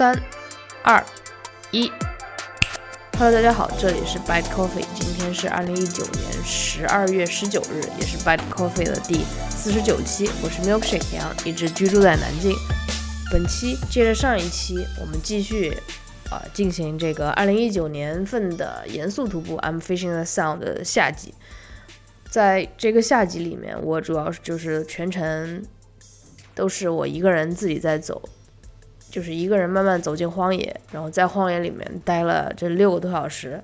三、二、一。Hello，大家好，这里是 Bad Coffee，今天是二零一九年十二月十九日，也是 Bad Coffee 的第四十九期。我是 Milkshake 杨，一直居住在南京。本期接着上一期，我们继续啊进行这个二零一九年份的严肃徒步 I'm Fishing the Sound 的夏季。在这个夏季里面，我主要就是全程都是我一个人自己在走。就是一个人慢慢走进荒野，然后在荒野里面待了这六个多小时。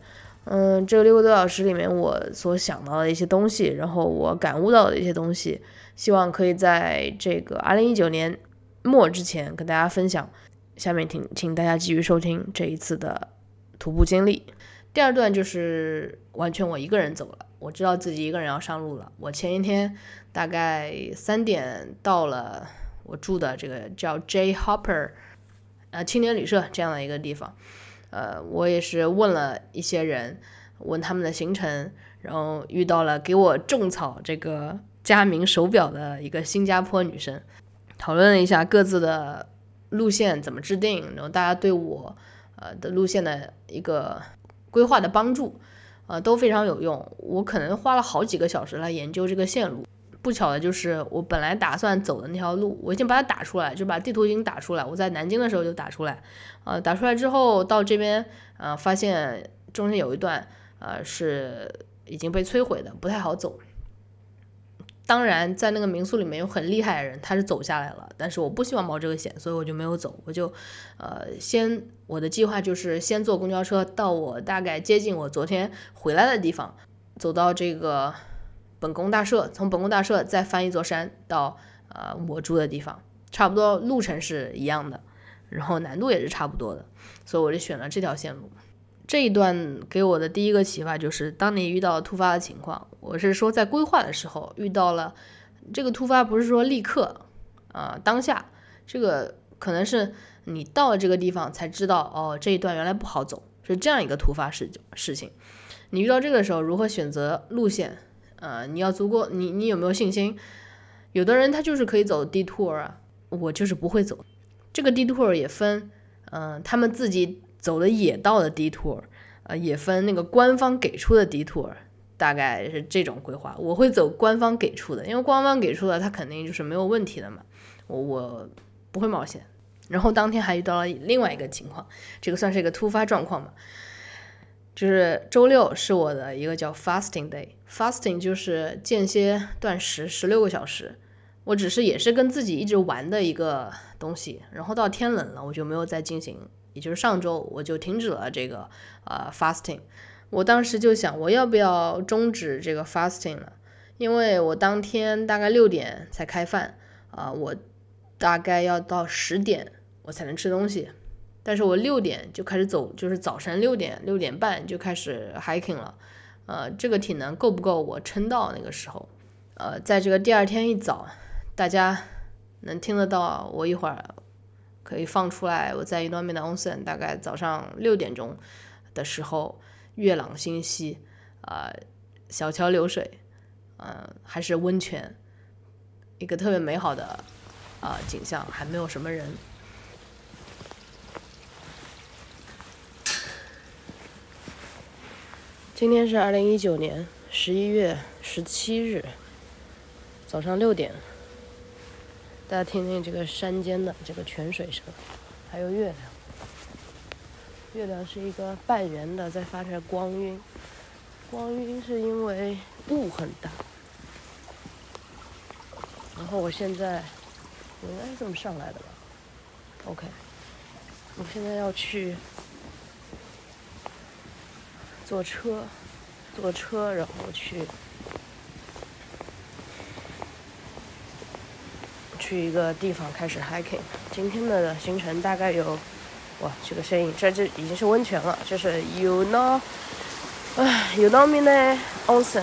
嗯，这六个多小时里面，我所想到的一些东西，然后我感悟到的一些东西，希望可以在这个二零一九年末之前跟大家分享。下面请请大家继续收听这一次的徒步经历。第二段就是完全我一个人走了，我知道自己一个人要上路了。我前一天大概三点到了我住的这个叫 J Hopper。呃，青年旅社这样的一个地方，呃，我也是问了一些人，问他们的行程，然后遇到了给我种草这个佳明手表的一个新加坡女生，讨论了一下各自的路线怎么制定，然后大家对我呃的路线的一个规划的帮助，呃都非常有用。我可能花了好几个小时来研究这个线路。不巧的就是，我本来打算走的那条路，我已经把它打出来，就把地图已经打出来。我在南京的时候就打出来，呃，打出来之后到这边，呃，发现中间有一段，呃，是已经被摧毁的，不太好走。当然，在那个民宿里面有很厉害的人，他是走下来了，但是我不希望冒这个险，所以我就没有走。我就，呃，先我的计划就是先坐公交车到我大概接近我昨天回来的地方，走到这个。本宫大社，从本宫大社再翻一座山到呃我住的地方，差不多路程是一样的，然后难度也是差不多的，所以我就选了这条线路。这一段给我的第一个启发就是，当你遇到突发的情况，我是说在规划的时候遇到了这个突发，不是说立刻啊当下，这个可能是你到了这个地方才知道哦这一段原来不好走，是这样一个突发事事情。你遇到这个时候如何选择路线？呃，你要足够，你你有没有信心？有的人他就是可以走 detour 啊，我就是不会走。这个 detour 也分，嗯，他们自己走的野道的 detour，呃，也分那个官方给出的 detour，大概是这种规划。我会走官方给出的，因为官方给出的他肯定就是没有问题的嘛，我我不会冒险。然后当天还遇到了另外一个情况，这个算是一个突发状况吧。就是周六是我的一个叫 fasting day，fasting 就是间歇断食十六个小时。我只是也是跟自己一直玩的一个东西，然后到天冷了我就没有再进行，也就是上周我就停止了这个呃 fasting。我当时就想我要不要终止这个 fasting 了，因为我当天大概六点才开饭啊，我大概要到十点我才能吃东西。但是我六点就开始走，就是早晨六点六点半就开始 hiking 了，呃，这个体能够不够我撑到那个时候？呃，在这个第二天一早，大家能听得到我一会儿可以放出来，我在一端面的 onsen，大概早上六点钟的时候，月朗星稀，啊，小桥流水，嗯，还是温泉，一个特别美好的啊景象，还没有什么人。今天是二零一九年十一月十七日早上六点，大家听听这个山间的这个泉水声，还有月亮。月亮是一个半圆的，在发着光晕，光晕是因为雾很大。然后我现在我应该是这么上来的吧？OK，我现在要去。坐车，坐车，然后去去一个地方开始 hiking。今天的行程大概有，哇，这个声音，这这已经是温泉了，就是 you know，唉，you know me 呢，onsen，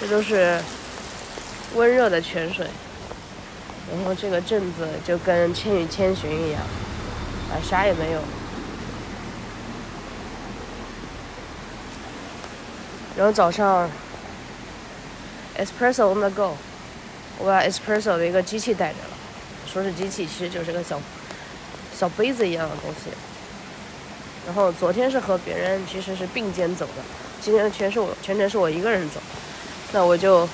这都是温热的泉水。然后这个镇子就跟《千与千寻》一样，啊，啥也没有。然后早上，espresso on the go，我把 espresso 的一个机器带着了，说是机器，其实就是个小小杯子一样的东西。然后昨天是和别人其实是并肩走的，今天全是我全程是我一个人走，那我就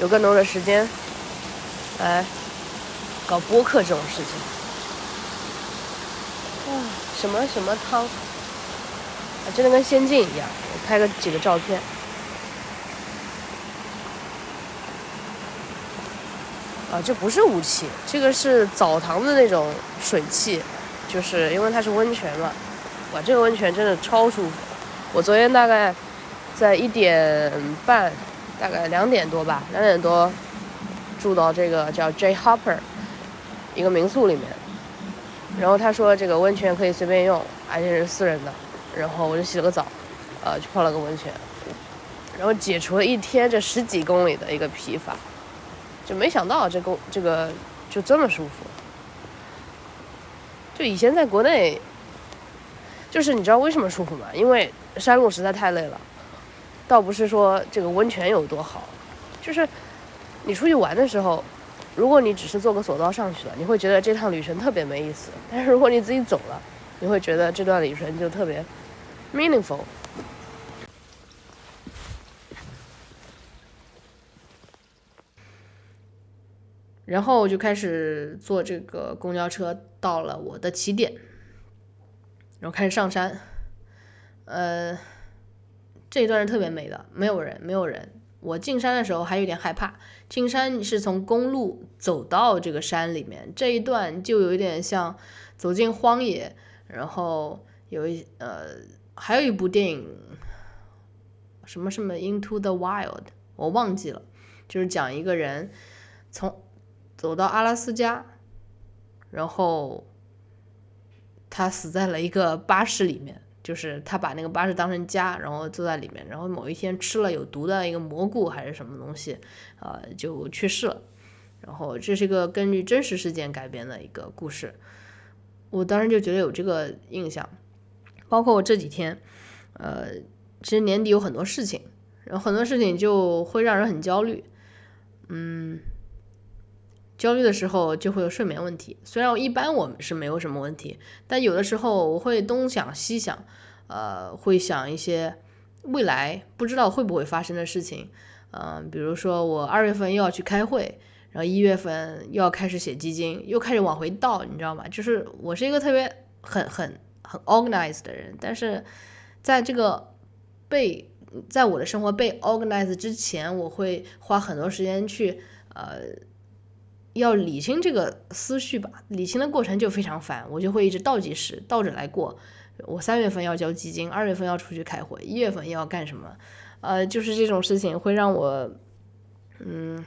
有更多的时间来搞播客这种事情。哇，什么什么汤啊，真的跟仙境一样。我拍个几个照片。啊，这不是雾气，这个是澡堂的那种水汽，就是因为它是温泉嘛。哇，这个温泉真的超舒服。我昨天大概在一点半，大概两点多吧，两点多住到这个叫 J Hopper 一个民宿里面。然后他说这个温泉可以随便用，而且是私人的。然后我就洗了个澡，呃，去泡了个温泉，然后解除了一天这十几公里的一个疲乏。就没想到这个这个就这么舒服。就以前在国内。就是你知道为什么舒服吗？因为山路实在太累了，倒不是说这个温泉有多好，就是你出去玩的时候，如果你只是坐个索道上去了，你会觉得这趟旅程特别没意思；但是如果你自己走了，你会觉得这段旅程就特别 meaningful。然后我就开始坐这个公交车到了我的起点。然后开始上山，呃，这一段是特别美的，没有人，没有人。我进山的时候还有点害怕，进山是从公路走到这个山里面，这一段就有点像走进荒野。然后有一呃，还有一部电影，什么什么 Into the Wild，我忘记了，就是讲一个人从走到阿拉斯加，然后。他死在了一个巴士里面，就是他把那个巴士当成家，然后坐在里面，然后某一天吃了有毒的一个蘑菇还是什么东西，呃，就去世了。然后这是一个根据真实事件改编的一个故事，我当时就觉得有这个印象。包括我这几天，呃，其实年底有很多事情，然后很多事情就会让人很焦虑，嗯。焦虑的时候就会有睡眠问题，虽然我一般我是没有什么问题，但有的时候我会东想西想，呃，会想一些未来不知道会不会发生的事情，嗯，比如说我二月份又要去开会，然后一月份又要开始写基金，又开始往回倒，你知道吗？就是我是一个特别很很很 organized 的人，但是在这个被在我的生活被 organized 之前，我会花很多时间去呃。要理清这个思绪吧，理清的过程就非常烦，我就会一直倒计时，倒着来过。我三月份要交基金，二月份要出去开会，一月份要干什么？呃，就是这种事情会让我，嗯，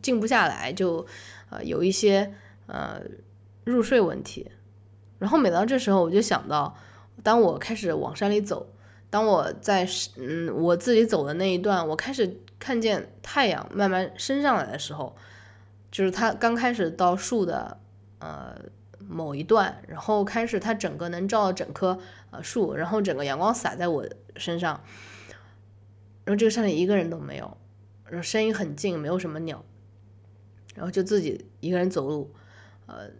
静不下来，就呃有一些呃入睡问题。然后每到这时候，我就想到，当我开始往山里走，当我在嗯我自己走的那一段，我开始看见太阳慢慢升上来的时候。就是它刚开始到树的呃某一段，然后开始它整个能照到整棵呃树，然后整个阳光洒在我身上，然后这个山里一个人都没有，然后声音很静，没有什么鸟，然后就自己一个人走路，呃，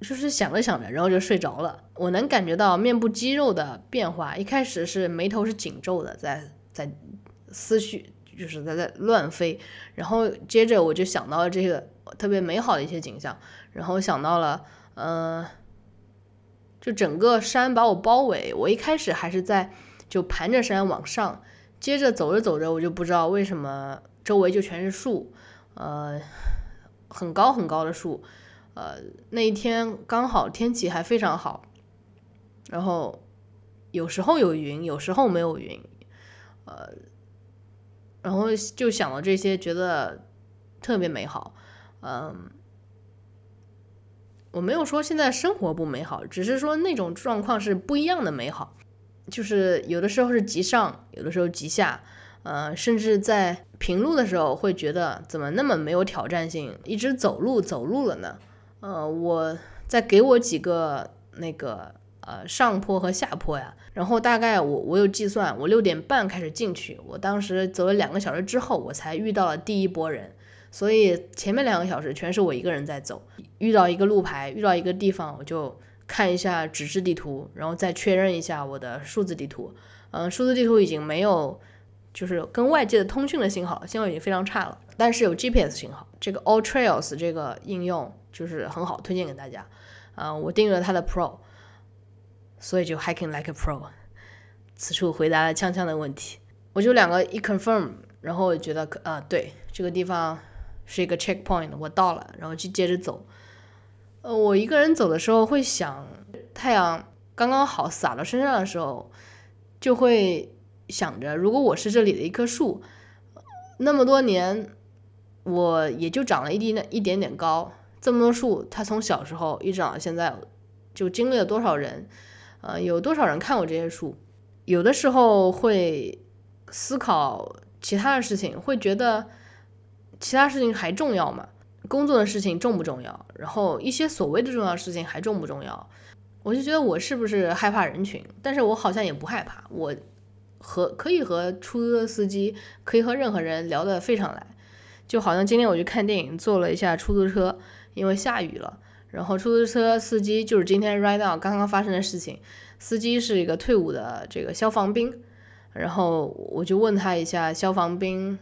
就是想着想着，然后就睡着了。我能感觉到面部肌肉的变化，一开始是眉头是紧皱的，在在思绪。就是在在乱飞，然后接着我就想到了这个特别美好的一些景象，然后想到了，呃，就整个山把我包围，我一开始还是在就盘着山往上，接着走着走着，我就不知道为什么周围就全是树，呃，很高很高的树，呃，那一天刚好天气还非常好，然后有时候有云，有时候没有云，呃。然后就想到这些，觉得特别美好。嗯，我没有说现在生活不美好，只是说那种状况是不一样的美好。就是有的时候是极上，有的时候极下。呃，甚至在平路的时候会觉得怎么那么没有挑战性，一直走路走路了呢？呃，我再给我几个那个。呃，上坡和下坡呀，然后大概我我有计算，我六点半开始进去，我当时走了两个小时之后，我才遇到了第一波人，所以前面两个小时全是我一个人在走，遇到一个路牌，遇到一个地方，我就看一下纸质地图，然后再确认一下我的数字地图。嗯，数字地图已经没有就是跟外界的通讯的信号，信号已经非常差了，但是有 GPS 信号。这个 All Trails 这个应用就是很好，推荐给大家。嗯，我订了它的 Pro，所以就 Hiking Like a Pro。此处回答了锵锵的问题，我就两个一 confirm，然后我觉得啊，对，这个地方是一个 checkpoint，我到了，然后就接着走。呃，我一个人走的时候会想，太阳刚刚好洒到身上的时候，就会想着，如果我是这里的一棵树，那么多年，我也就长了一点一点点高。这么多树，它从小时候一直长到现在，就经历了多少人？呃，有多少人看过这些书？有的时候会思考其他的事情，会觉得其他事情还重要吗？工作的事情重不重要？然后一些所谓的重要事情还重不重要？我就觉得我是不是害怕人群？但是我好像也不害怕，我和可以和出租车司机，可以和任何人聊得非常来。就好像今天我去看电影，坐了一下出租车，因为下雨了，然后出租车司机就是今天 right now 刚刚发生的事情。司机是一个退伍的这个消防兵，然后我就问他一下，消防兵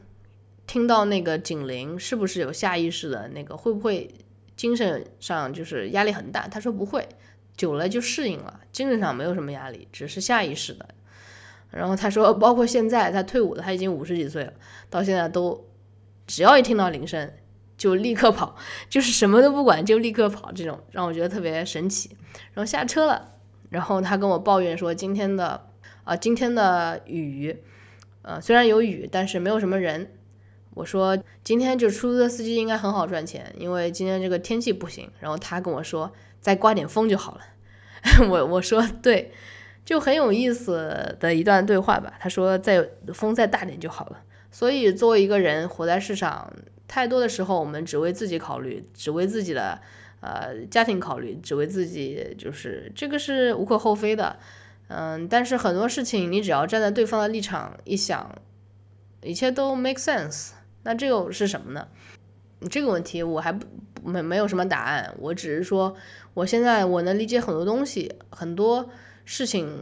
听到那个警铃是不是有下意识的那个，会不会精神上就是压力很大？他说不会，久了就适应了，精神上没有什么压力，只是下意识的。然后他说，包括现在他退伍的，他已经五十几岁了，到现在都只要一听到铃声就立刻跑，就是什么都不管就立刻跑，这种让我觉得特别神奇。然后下车了。然后他跟我抱怨说，今天的啊，今天的雨，呃，虽然有雨，但是没有什么人。我说今天就出租车司机应该很好赚钱，因为今天这个天气不行。然后他跟我说，再刮点风就好了。我我说对，就很有意思的一段对话吧。他说再风再大点就好了。所以作为一个人活在世上，太多的时候我们只为自己考虑，只为自己的。呃，家庭考虑，只为自己，就是这个是无可厚非的，嗯，但是很多事情你只要站在对方的立场一想，一切都 make sense。那这个是什么呢？这个问题我还不没没有什么答案，我只是说，我现在我能理解很多东西，很多事情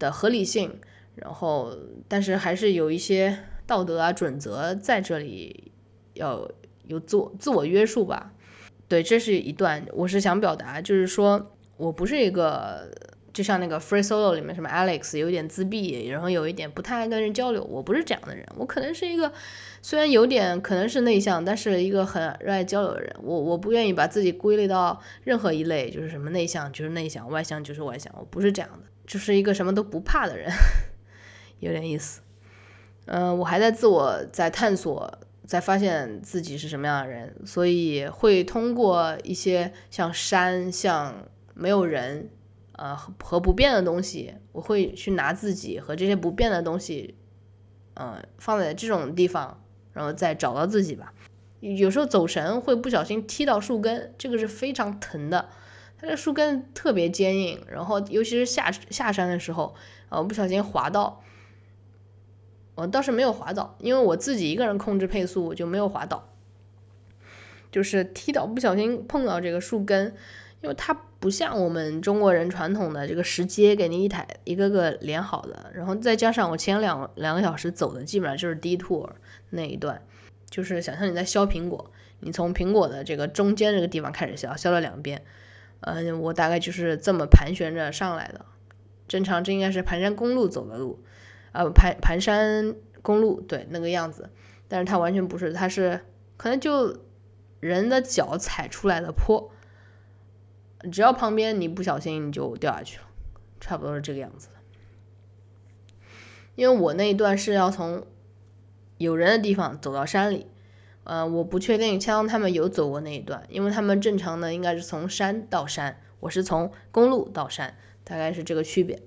的合理性，然后但是还是有一些道德啊准则在这里要有自我自我约束吧。对，这是一段，我是想表达，就是说我不是一个，就像那个 Free Solo 里面什么 Alex 有点自闭，然后有一点不太爱跟人交流，我不是这样的人，我可能是一个虽然有点可能是内向，但是一个很热爱交流的人。我我不愿意把自己归类到任何一类，就是什么内向就是内向，外向就是外向，我不是这样的，就是一个什么都不怕的人，有点意思。嗯，我还在自我在探索。在发现自己是什么样的人，所以会通过一些像山、像没有人，呃和不变的东西，我会去拿自己和这些不变的东西，嗯放在这种地方，然后再找到自己吧。有时候走神会不小心踢到树根，这个是非常疼的，它的树根特别坚硬，然后尤其是下下山的时候，呃不小心滑到。我倒是没有滑倒，因为我自己一个人控制配速，我就没有滑倒。就是踢倒不小心碰到这个树根，因为它不像我们中国人传统的这个石阶给你一台一个个连好的，然后再加上我前两两个小时走的基本上就是 detour 那一段，就是想象你在削苹果，你从苹果的这个中间这个地方开始削，削了两边，嗯，我大概就是这么盘旋着上来的。正常这应该是盘山公路走的路。呃，盘盘山公路对那个样子，但是它完全不是，它是可能就人的脚踩出来的坡，只要旁边你不小心你就掉下去了，差不多是这个样子。因为我那一段是要从有人的地方走到山里，呃，我不确定枪他们有走过那一段，因为他们正常的应该是从山到山，我是从公路到山，大概是这个区别，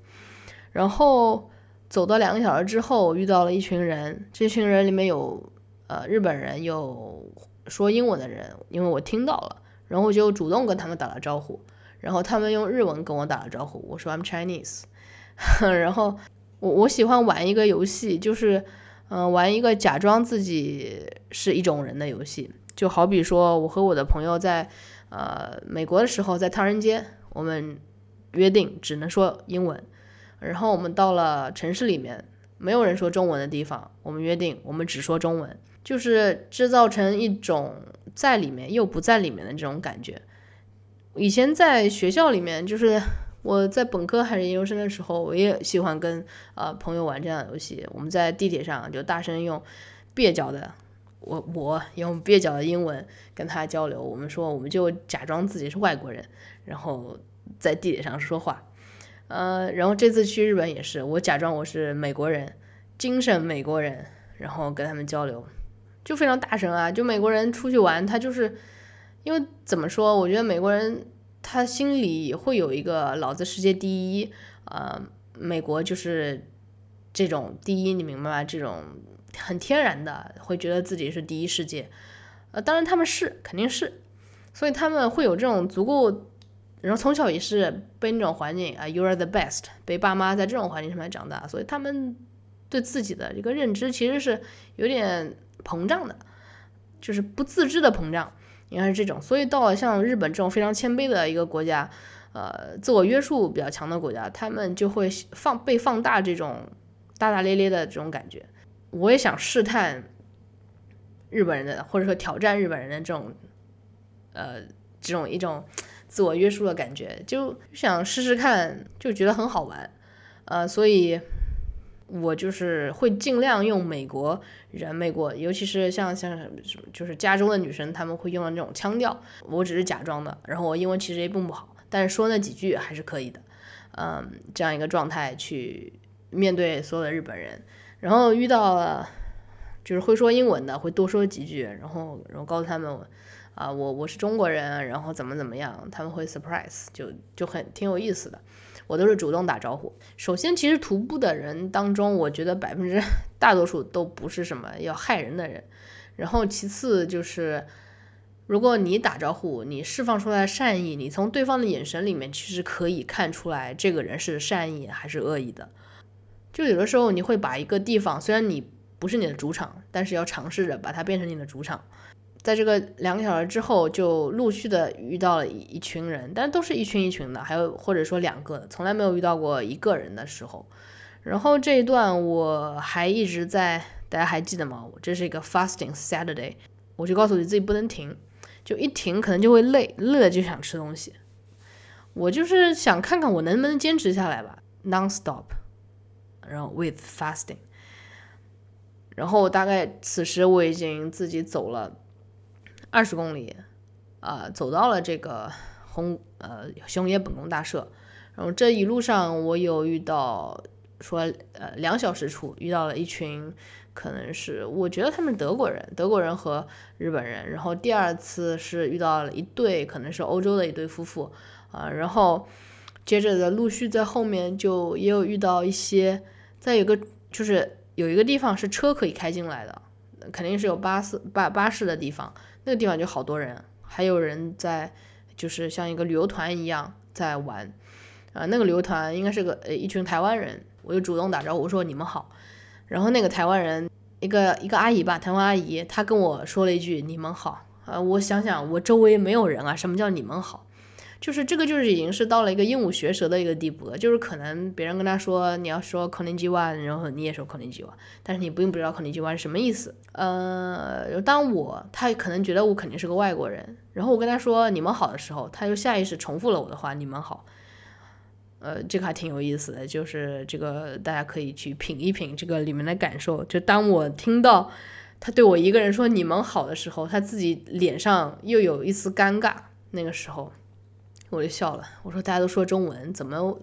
然后。走到两个小时之后，遇到了一群人。这群人里面有呃日本人，有说英文的人，因为我听到了，然后我就主动跟他们打了招呼。然后他们用日文跟我打了招呼，我说 I'm Chinese。然后我我喜欢玩一个游戏，就是嗯玩一个假装自己是一种人的游戏。就好比说我和我的朋友在呃，美国的时候在唐人街，我们约定只能说英文。然后我们到了城市里面，没有人说中文的地方，我们约定我们只说中文，就是制造成一种在里面又不在里面的这种感觉。以前在学校里面，就是我在本科还是研究生的时候，我也喜欢跟呃朋友玩这样的游戏。我们在地铁上就大声用蹩脚的，我我用蹩脚的英文跟他交流。我们说我们就假装自己是外国人，然后在地铁上说话。呃，然后这次去日本也是，我假装我是美国人，精神美国人，然后跟他们交流，就非常大声啊！就美国人出去玩，他就是因为怎么说？我觉得美国人他心里会有一个“老子世界第一”，呃，美国就是这种第一，你明白吗？这种很天然的会觉得自己是第一世界，呃，当然他们是肯定是，所以他们会有这种足够。然后从小也是被那种环境啊，You are the best，被爸妈在这种环境上面长大，所以他们对自己的这个认知其实是有点膨胀的，就是不自知的膨胀，应该是这种。所以到了像日本这种非常谦卑的一个国家，呃，自我约束比较强的国家，他们就会放被放大这种大大咧咧的这种感觉。我也想试探日本人的，或者说挑战日本人的这种，呃，这种一种。自我约束的感觉，就想试试看，就觉得很好玩，呃，所以我就是会尽量用美国人、美国，尤其是像像就是加州的女生，他们会用的那种腔调，我只是假装的，然后我英文其实也并不好，但是说那几句还是可以的，嗯，这样一个状态去面对所有的日本人，然后遇到了就是会说英文的，会多说几句，然后然后告诉他们。啊，我我是中国人，然后怎么怎么样，他们会 surprise，就就很挺有意思的。我都是主动打招呼。首先，其实徒步的人当中，我觉得百分之大多数都不是什么要害人的人。然后其次就是，如果你打招呼，你释放出来善意，你从对方的眼神里面其实可以看出来这个人是善意还是恶意的。就有的时候你会把一个地方，虽然你不是你的主场，但是要尝试着把它变成你的主场。在这个两个小时之后，就陆续的遇到了一一群人，但都是一群一群的，还有或者说两个，从来没有遇到过一个人的时候。然后这一段我还一直在，大家还记得吗？我这是一个 fasting Saturday，我就告诉你自己不能停，就一停可能就会累，累了就想吃东西。我就是想看看我能不能坚持下来吧，non-stop，然后 with fasting。然后大概此时我已经自己走了。二十公里，啊，走到了这个红呃熊野本宫大社，然后这一路上我有遇到说呃两小时处遇到了一群可能是我觉得他们德国人，德国人和日本人，然后第二次是遇到了一对可能是欧洲的一对夫妇啊，然后接着的陆续在后面就也有遇到一些，在有个就是有一个地方是车可以开进来的，肯定是有巴士巴巴士的地方。那个地方就好多人，还有人在，就是像一个旅游团一样在玩，啊，那个旅游团应该是个呃一群台湾人，我就主动打招呼说你们好，然后那个台湾人一个一个阿姨吧，台湾阿姨，她跟我说了一句你们好，啊，我想想我周围没有人啊，什么叫你们好？就是这个，就是已经是到了一个鹦鹉学舌的一个地步了。就是可能别人跟他说你要说 k o n n i c h 然后你也说 k o n n i c h 但是你并不知道 k o n n i c h 是什么意思。呃，当我他可能觉得我肯定是个外国人，然后我跟他说你们好的时候，他就下意识重复了我的话，你们好。呃，这个还挺有意思的，就是这个大家可以去品一品这个里面的感受。就当我听到他对我一个人说你们好的时候，他自己脸上又有一丝尴尬，那个时候。我就笑了，我说大家都说中文，怎么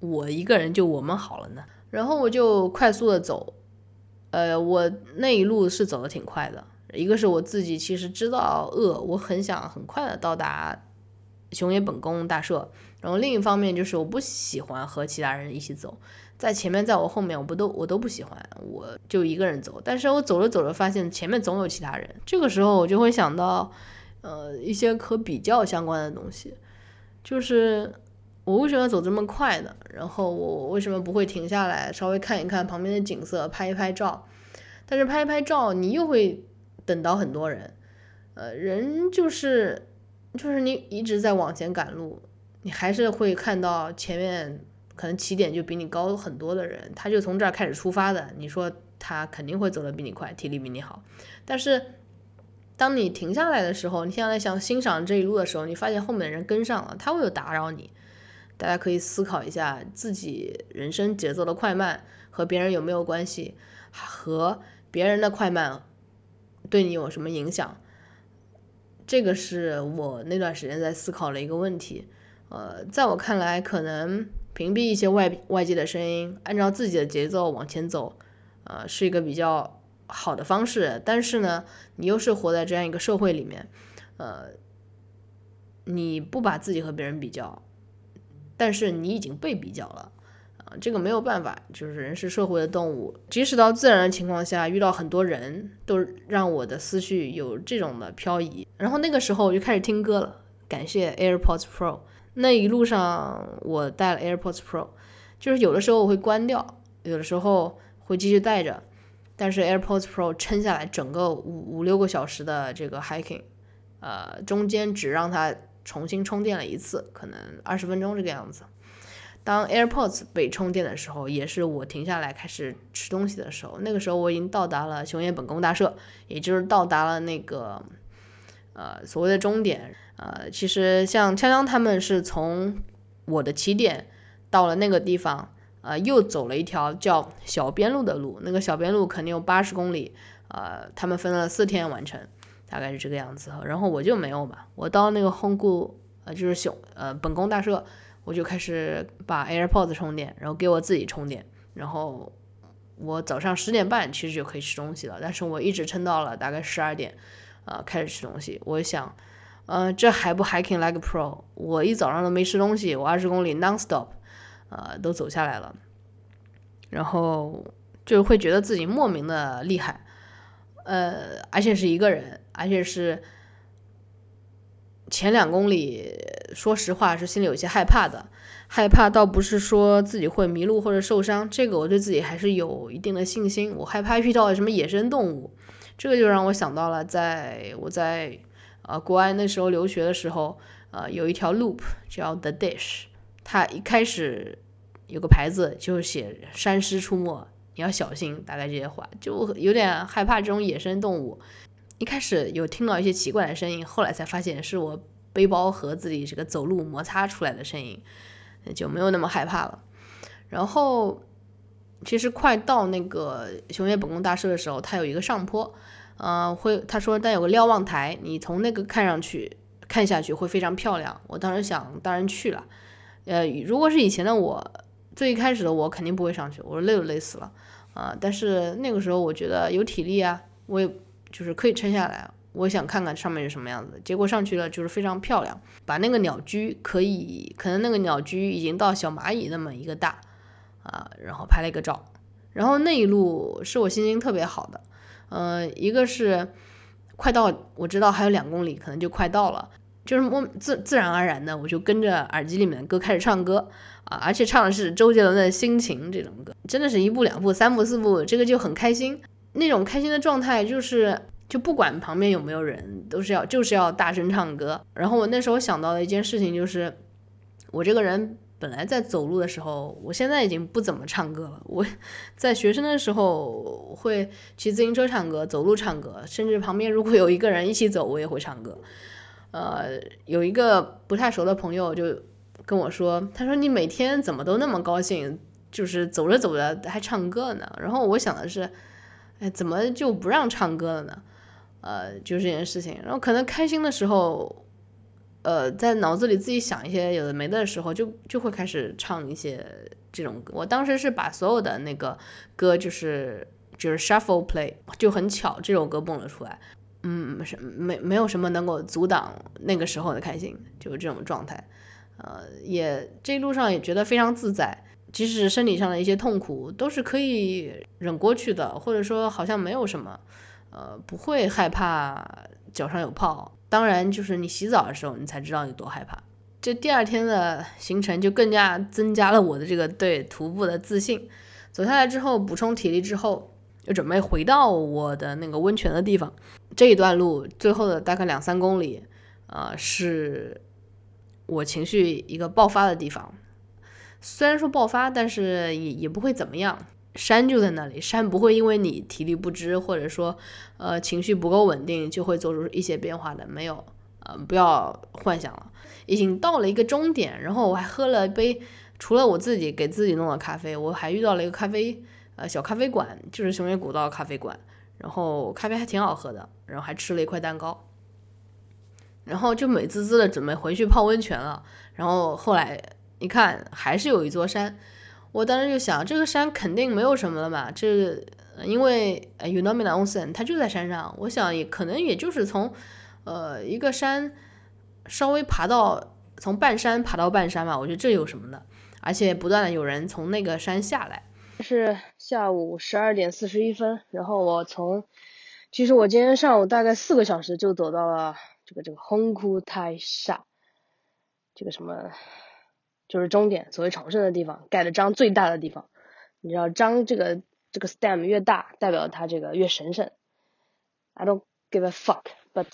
我一个人就我们好了呢？然后我就快速的走，呃，我那一路是走的挺快的。一个是我自己其实知道饿，我很想很快的到达熊野本宫大社。然后另一方面就是我不喜欢和其他人一起走，在前面在我后面我不都我都不喜欢，我就一个人走。但是我走着走着发现前面总有其他人，这个时候我就会想到，呃，一些可比较相关的东西。就是我为什么要走这么快呢？然后我为什么不会停下来稍微看一看旁边的景色，拍一拍照？但是拍一拍照，你又会等到很多人。呃，人就是就是你一直在往前赶路，你还是会看到前面可能起点就比你高很多的人，他就从这儿开始出发的。你说他肯定会走得比你快，体力比你好。但是当你停下来的时候，你现在想欣赏这一路的时候，你发现后面的人跟上了，他会有打扰你。大家可以思考一下自己人生节奏的快慢和别人有没有关系，和别人的快慢对你有什么影响？这个是我那段时间在思考的一个问题。呃，在我看来，可能屏蔽一些外外界的声音，按照自己的节奏往前走，呃，是一个比较好的方式。但是呢，你又是活在这样一个社会里面，呃，你不把自己和别人比较，但是你已经被比较了啊。这个没有办法，就是人是社会的动物，即使到自然的情况下，遇到很多人都让我的思绪有这种的漂移。然后那个时候我就开始听歌了，感谢 AirPods Pro。那一路上我带了 AirPods Pro，就是有的时候我会关掉，有的时候会继续带着，但是 AirPods Pro 撑下来整个五五六个小时的这个 hiking，呃，中间只让它重新充电了一次，可能二十分钟这个样子。当 AirPods 被充电的时候，也是我停下来开始吃东西的时候。那个时候我已经到达了熊野本宫大社，也就是到达了那个呃所谓的终点。呃，其实像锵锵他们是从我的起点到了那个地方，呃，又走了一条叫小边路的路。那个小边路肯定有八十公里，呃，他们分了四天完成，大概是这个样子。然后我就没有嘛，我到那个 Hongu，呃，就是熊呃本宫大社。我就开始把 AirPods 充电，然后给我自己充电，然后我早上十点半其实就可以吃东西了，但是我一直撑到了大概十二点，呃，开始吃东西。我想，呃，这还不 hiking like pro？我一早上都没吃东西，我二十公里 nonstop，呃，都走下来了，然后就会觉得自己莫名的厉害，呃，而且是一个人，而且是。前两公里，说实话是心里有些害怕的，害怕倒不是说自己会迷路或者受伤，这个我对自己还是有一定的信心。我害怕遇到什么野生动物，这个就让我想到了，在我在呃国外那时候留学的时候，呃有一条 loop 叫 The Dish，它一开始有个牌子就写山狮出没，你要小心，大概这些话，就有点害怕这种野生动物。一开始有听到一些奇怪的声音，后来才发现是我背包盒子里这个走路摩擦出来的声音，就没有那么害怕了。然后其实快到那个熊野本宫大社的时候，它有一个上坡，呃，会他说但有个瞭望台，你从那个看上去看下去会非常漂亮。我当时想，当然去了。呃，如果是以前的我，最一开始的我肯定不会上去，我说累都累死了啊。但是那个时候我觉得有体力啊，我也。就是可以撑下来，我想看看上面是什么样子。结果上去了，就是非常漂亮，把那个鸟居可以，可能那个鸟居已经到小蚂蚁那么一个大啊，然后拍了一个照。然后那一路是我心情特别好的，呃，一个是快到，我知道还有两公里，可能就快到了，就是我自自然而然的，我就跟着耳机里面的歌开始唱歌啊，而且唱的是周杰伦的心情这种歌，真的是一步两步三步四步，这个就很开心。那种开心的状态，就是就不管旁边有没有人，都是要就是要大声唱歌。然后我那时候想到的一件事情就是，我这个人本来在走路的时候，我现在已经不怎么唱歌了。我在学生的时候会骑自行车唱歌，走路唱歌，甚至旁边如果有一个人一起走，我也会唱歌。呃，有一个不太熟的朋友就跟我说，他说你每天怎么都那么高兴，就是走着走着还唱歌呢？然后我想的是。哎，怎么就不让唱歌了呢？呃，就这件事情，然后可能开心的时候，呃，在脑子里自己想一些有的没的时候，就就会开始唱一些这种歌。我当时是把所有的那个歌，就是就是 shuffle play，就很巧，这首歌蹦了出来。嗯，是没没有什么能够阻挡那个时候的开心，就是这种状态。呃，也这一路上也觉得非常自在。即使身体上的一些痛苦都是可以忍过去的，或者说好像没有什么，呃，不会害怕脚上有泡。当然，就是你洗澡的时候，你才知道有多害怕。这第二天的行程就更加增加了我的这个对徒步的自信。走下来之后，补充体力之后，就准备回到我的那个温泉的地方。这一段路最后的大概两三公里，呃，是我情绪一个爆发的地方。虽然说爆发，但是也也不会怎么样。山就在那里，山不会因为你体力不支或者说呃情绪不够稳定就会做出一些变化的，没有。呃，不要幻想了，已经到了一个终点。然后我还喝了一杯，除了我自己给自己弄的咖啡，我还遇到了一个咖啡，呃，小咖啡馆，就是熊野古道咖啡馆。然后咖啡还挺好喝的，然后还吃了一块蛋糕。然后就美滋滋的准备回去泡温泉了。然后后来一看，还是有一座山。我当时就想，这个山肯定没有什么了嘛，这因为呃 Unomina Onsen 它就在山上。我想也可能也就是从。呃，一个山稍微爬到从半山爬到半山嘛，我觉得这有什么的？而且不断的有人从那个山下来。是下午十二点四十一分，然后我从，其实我今天上午大概四个小时就走到了这个这个 Hongku Tai Sha，这个什么就是终点，所谓朝圣的地方，盖的章最大的地方。你知道章这个这个 stem 越大，代表它这个越神圣。I don't give a fuck, but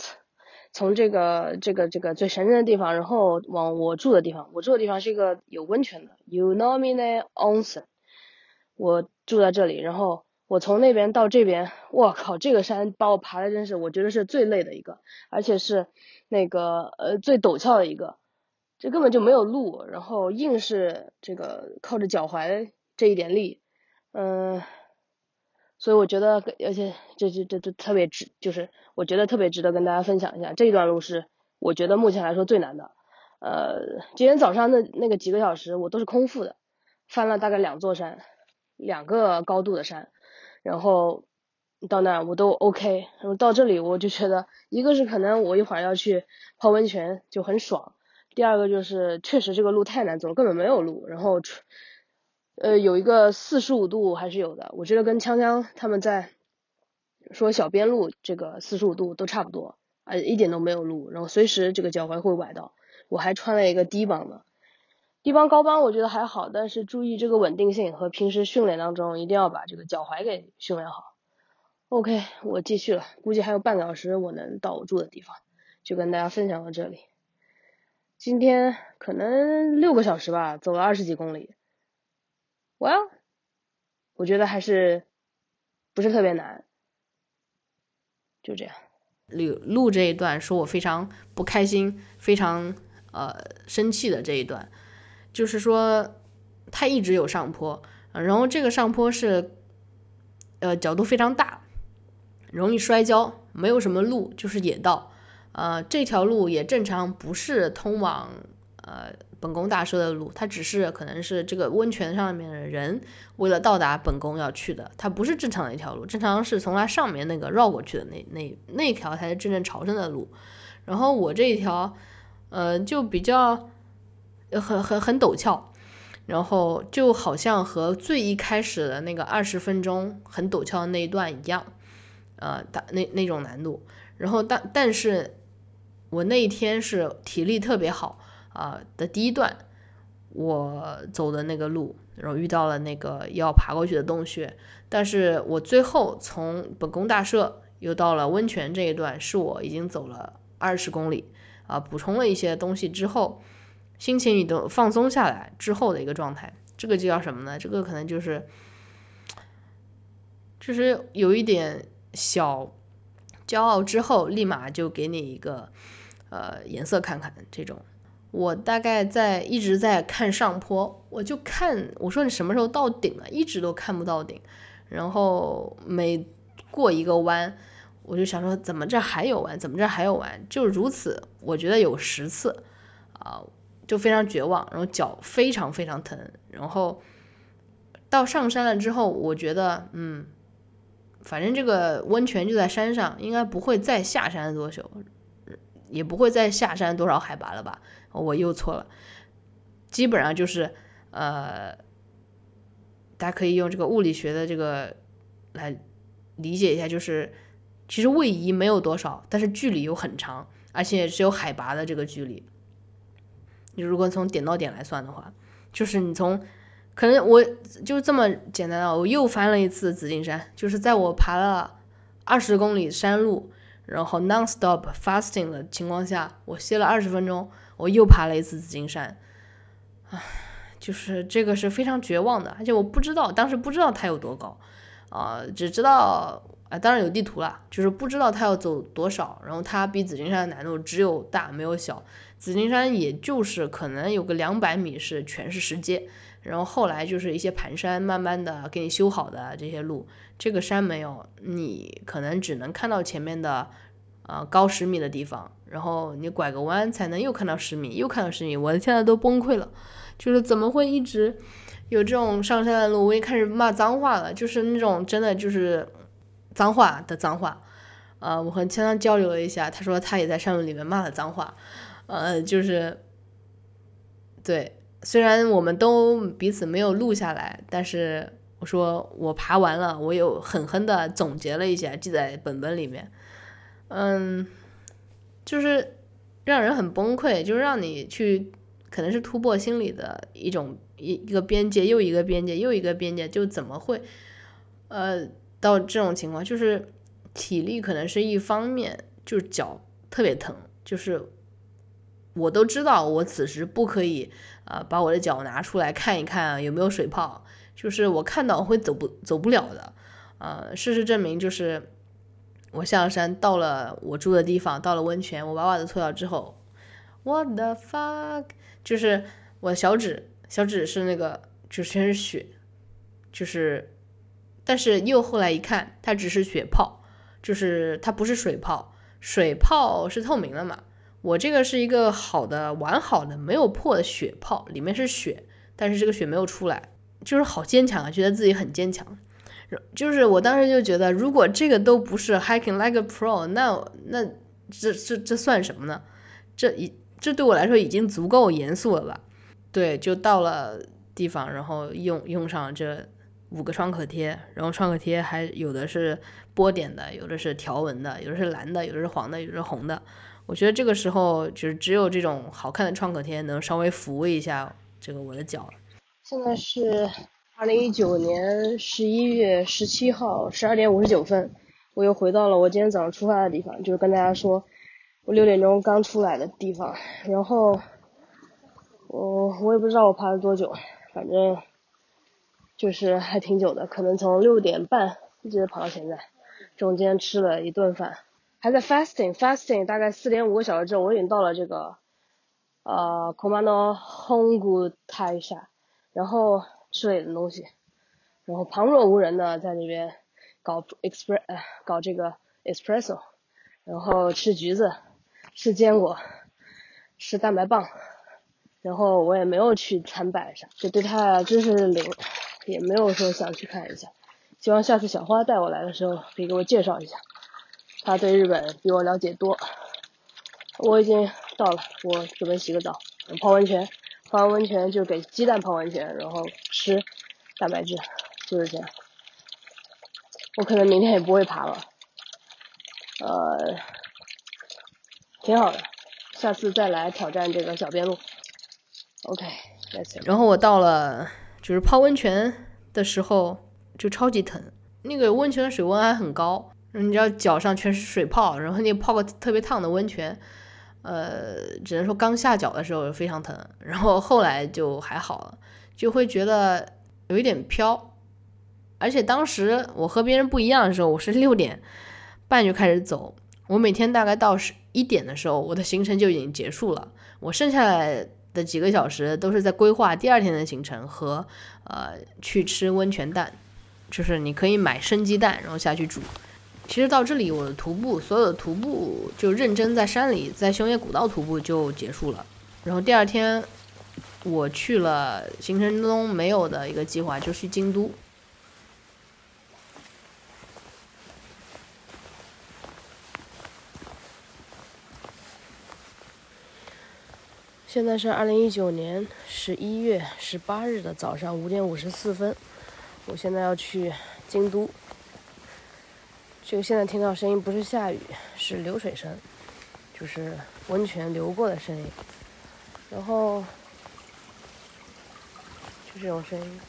从这个这个这个最神圣的地方，然后往我住的地方，我住的地方是一个有温泉的，Unomine Onsen。我住在这里，然后我从那边到这边，我靠，这个山把我爬的真是，我觉得是最累的一个，而且是那个呃最陡峭的一个，这根本就没有路，然后硬是这个靠着脚踝这一点力，嗯。所以我觉得，而且这这这这特别值，就是我觉得特别值得跟大家分享一下。这一段路是我觉得目前来说最难的。呃，今天早上那那个几个小时我都是空腹的，翻了大概两座山，两个高度的山，然后到那我都 OK。然后到这里我就觉得，一个是可能我一会儿要去泡温泉就很爽，第二个就是确实这个路太难走了，根本没有路。然后。呃，有一个四十五度还是有的，我觉得跟锵锵他们在说小边路这个四十五度都差不多，啊，一点都没有路，然后随时这个脚踝会崴到。我还穿了一个低帮的，低帮高帮我觉得还好，但是注意这个稳定性和平时训练当中一定要把这个脚踝给训练好。OK，我继续了，估计还有半个小时我能到我住的地方，就跟大家分享到这里。今天可能六个小时吧，走了二十几公里。Well，我觉得还是不是特别难，就这样。录录这一段，说我非常不开心、非常呃生气的这一段，就是说它一直有上坡，然后这个上坡是呃角度非常大，容易摔跤，没有什么路，就是野道。呃，这条路也正常不是通往呃。本宫大社的路，它只是可能是这个温泉上面的人为了到达本宫要去的，它不是正常的一条路，正常是从它上面那个绕过去的那那那条才是真正朝圣的路。然后我这一条，呃，就比较很很很陡峭，然后就好像和最一开始的那个二十分钟很陡峭的那一段一样，呃，那那种难度。然后但但是我那一天是体力特别好。啊的第一段，我走的那个路，然后遇到了那个要爬过去的洞穴，但是我最后从本宫大社又到了温泉这一段，是我已经走了二十公里，啊，补充了一些东西之后，心情也都放松下来之后的一个状态，这个就叫什么呢？这个可能就是，就是有一点小骄傲之后，立马就给你一个呃颜色看看这种。我大概在一直在看上坡，我就看我说你什么时候到顶了，一直都看不到顶。然后每过一个弯，我就想说怎么这还有弯，怎么这还有弯，就如此，我觉得有十次啊，就非常绝望，然后脚非常非常疼。然后到上山了之后，我觉得嗯，反正这个温泉就在山上，应该不会再下山多久，也不会再下山多少海拔了吧。我又错了，基本上就是，呃，大家可以用这个物理学的这个来理解一下，就是其实位移没有多少，但是距离又很长，而且是有海拔的这个距离。你如果从点到点来算的话，就是你从可能我就这么简单啊，我又翻了一次紫金山，就是在我爬了二十公里山路，然后 non-stop fasting 的情况下，我歇了二十分钟，我又爬了一次紫金山，唉，就是这个是非常绝望的，而且我不知道，当时不知道它有多高，啊，只知道啊，当然有地图了，就是不知道它要走多少，然后它比紫金山的难度只有大没有小，紫金山也就是可能有个两百米是全是石阶。然后后来就是一些盘山，慢慢的给你修好的这些路。这个山没有，你可能只能看到前面的，呃，高十米的地方。然后你拐个弯才能又看到十米，又看到十米。我的天呐，都崩溃了！就是怎么会一直有这种上山的路？我也开始骂脏话了，就是那种真的就是脏话的脏话。呃，我和千桑交流了一下，他说他也在山路里面骂了脏话。呃，就是对。虽然我们都彼此没有录下来，但是我说我爬完了，我有狠狠的总结了一下，记在本本里面。嗯，就是让人很崩溃，就是让你去，可能是突破心理的一种一一个边界，又一个边界，又一个边界，就怎么会，呃，到这种情况，就是体力可能是一方面，就是脚特别疼，就是。我都知道，我此时不可以，呃，把我的脚拿出来看一看有没有水泡，就是我看到会走不走不了的，呃，事实证明就是我下了山，到了我住的地方，到了温泉，我把袜子脱掉之后，what the fuck，就是我的小指，小指是那个就全是血，就是，但是又后来一看，它只是血泡，就是它不是水泡，水泡是透明的嘛。我这个是一个好的、完好的、没有破的血泡，里面是血，但是这个血没有出来，就是好坚强啊，觉得自己很坚强。就是我当时就觉得，如果这个都不是 hiking like a pro，那那这这这算什么呢？这一这对我来说已经足够严肃了吧？对，就到了地方，然后用用上这五个创可贴，然后创可贴还有的是波点的，有的是条纹的，有的是蓝的，有的是黄的，有的是红的。我觉得这个时候就是只有这种好看的创可贴能稍微抚慰一下这个我的脚。现在是二零一九年十一月十七号十二点五十九分，我又回到了我今天早上出发的地方，就是跟大家说我六点钟刚出来的地方。然后我我也不知道我爬了多久，反正就是还挺久的，可能从六点半一直跑到现在，中间吃了一顿饭。还在 fasting，fasting 大概四点五个小时之后，我已经到了这个呃 Komano Hongu 泰下，然后吃了点东西，然后旁若无人的在那边搞 express 搞这个 espresso，然后吃橘子，吃坚果，吃蛋白棒，然后我也没有去参拜啥，就对他真是零，也没有说想去看一下，希望下次小花带我来的时候可以给我介绍一下。他对日本比我了解多，我已经到了，我准备洗个澡，泡温泉，泡完温泉就给鸡蛋泡温泉，然后吃蛋白质，就是这样。我可能明天也不会爬了，呃，挺好的，下次再来挑战这个小边路。OK，然后我到了，就是泡温泉的时候就超级疼，那个温泉的水温还很高。你知道脚上全是水泡，然后你泡个特别烫的温泉，呃，只能说刚下脚的时候非常疼，然后后来就还好了，就会觉得有一点飘。而且当时我和别人不一样的时候，我是六点半就开始走，我每天大概到十一点的时候，我的行程就已经结束了，我剩下来的几个小时都是在规划第二天的行程和呃去吃温泉蛋，就是你可以买生鸡蛋，然后下去煮。其实到这里，我的徒步所有的徒步就认真在山里，在熊野古道徒步就结束了。然后第二天，我去了行程中没有的一个计划，就去京都。现在是二零一九年十一月十八日的早上五点五十四分，我现在要去京都。这个现在听到声音不是下雨，是流水声，就是温泉流过的声音。然后就这种声音。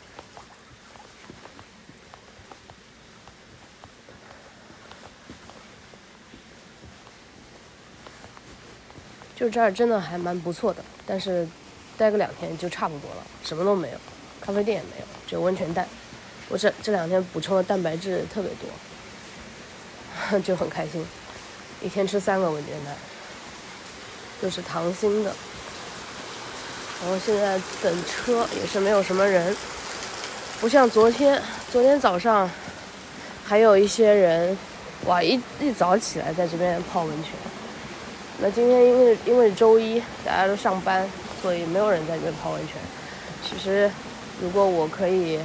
就这儿真的还蛮不错的，但是待个两天就差不多了，什么都没有，咖啡店也没有，只有温泉蛋。我这这两天补充的蛋白质特别多，就很开心，一天吃三个温泉蛋，就是糖心的。然后现在等车也是没有什么人，不像昨天，昨天早上还有一些人，哇，一一早起来在这边泡温泉。那今天因为因为周一大家都上班，所以没有人在这边泡温泉。其实，如果我可以，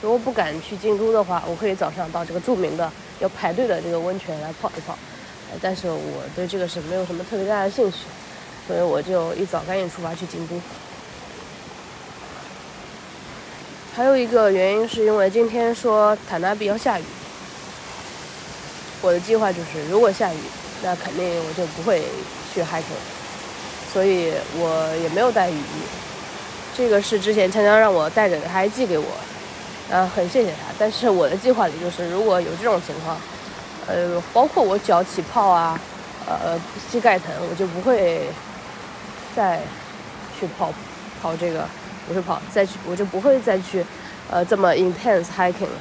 如果不敢去京都的话，我可以早上到这个著名的要排队的这个温泉来泡一泡。但是我对这个是没有什么特别大的兴趣，所以我就一早赶紧出发去京都。还有一个原因是因为今天说坦纳比要下雨，我的计划就是如果下雨。那肯定我就不会去 hiking，所以我也没有带雨衣。这个是之前强强让我带着，他还寄给我，呃，很谢谢他。但是我的计划里就是，如果有这种情况，呃，包括我脚起泡啊，呃，膝盖疼，我就不会再去跑跑这个，不是跑，再去我就不会再去呃这么 intense hiking 了。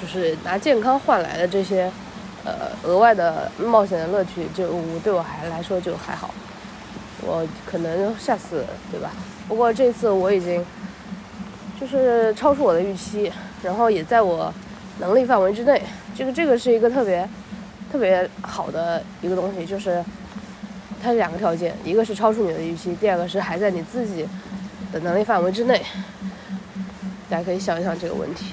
就是拿健康换来的这些。呃，额外的冒险的乐趣，就对我还来说就还好。我可能下次，对吧？不过这次我已经就是超出我的预期，然后也在我能力范围之内。这个这个是一个特别特别好的一个东西，就是它是两个条件，一个是超出你的预期，第二个是还在你自己的能力范围之内。大家可以想一想这个问题。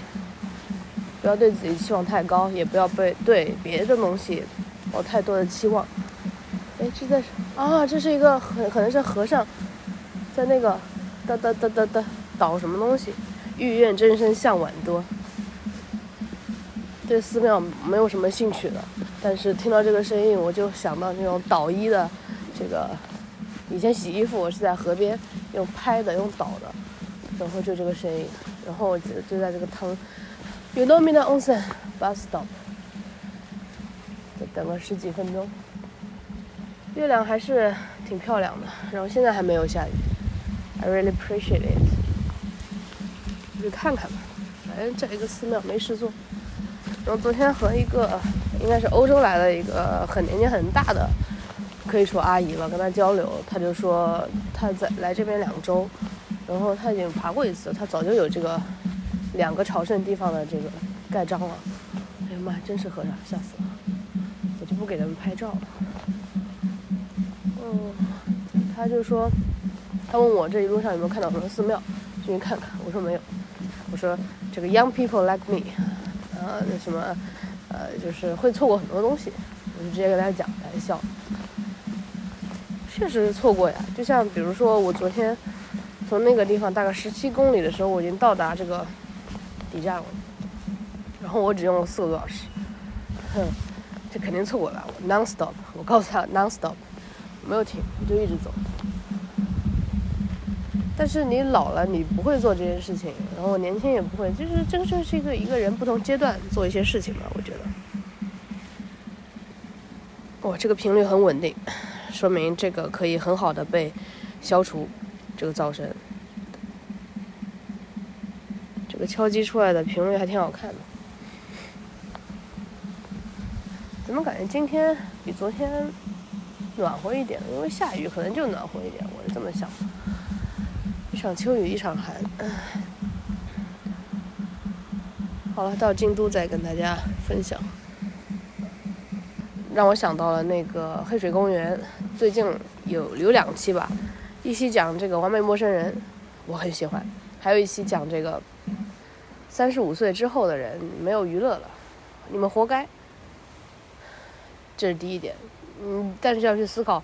不要对自己期望太高，也不要被对别的东西抱太多的期望。哎，这在啊，这是一个很可能是和尚在那个哒哒哒哒哒捣什么东西。欲愿真身向晚多。对寺庙没有什么兴趣的，但是听到这个声音，我就想到那种捣衣的这个。以前洗衣服，我是在河边用拍的，用捣的，然后就这个声音，然后我就就在这个汤。有多米的温泉，bus stop，再等个十几分钟。月亮还是挺漂亮的，然后现在还没有下雨，I really appreciate it。去看看吧，反正这一个寺庙没事做。然后昨天和一个应该是欧洲来的一个很年纪很大的，可以说阿姨了，跟她交流，她就说她在来这边两周，然后她已经爬过一次，她早就有这个。两个朝圣地方的这个盖章了，哎呀妈，真是和尚，吓死了！我就不给他们拍照了。嗯，他就说，他问我这一路上有没有看到什么寺庙，进去看看。我说没有。我说这个 young people like me，呃，那什么，呃，就是会错过很多东西。我就直接跟他讲，他笑。确实是错过呀，就像比如说我昨天从那个地方大概十七公里的时候，我已经到达这个。底站了，然后我只用了四个多小时，哼，这肯定错过了。我 non stop，我告诉他 non stop，没有停，我就一直走。但是你老了，你不会做这件事情，然后年轻也不会，就是这个就是一个一个人不同阶段做一些事情吧，我觉得。哇，这个频率很稳定，说明这个可以很好的被消除，这个噪声。这个敲击出来的频率还挺好看的，怎么感觉今天比昨天暖和一点？因为下雨可能就暖和一点，我是这么想的。一场秋雨一场寒，好了，到京都再跟大家分享。让我想到了那个黑水公园，最近有有两期吧，一期讲这个完美陌生人，我很喜欢；还有一期讲这个。三十五岁之后的人没有娱乐了，你们活该。这是第一点，嗯，但是要去思考，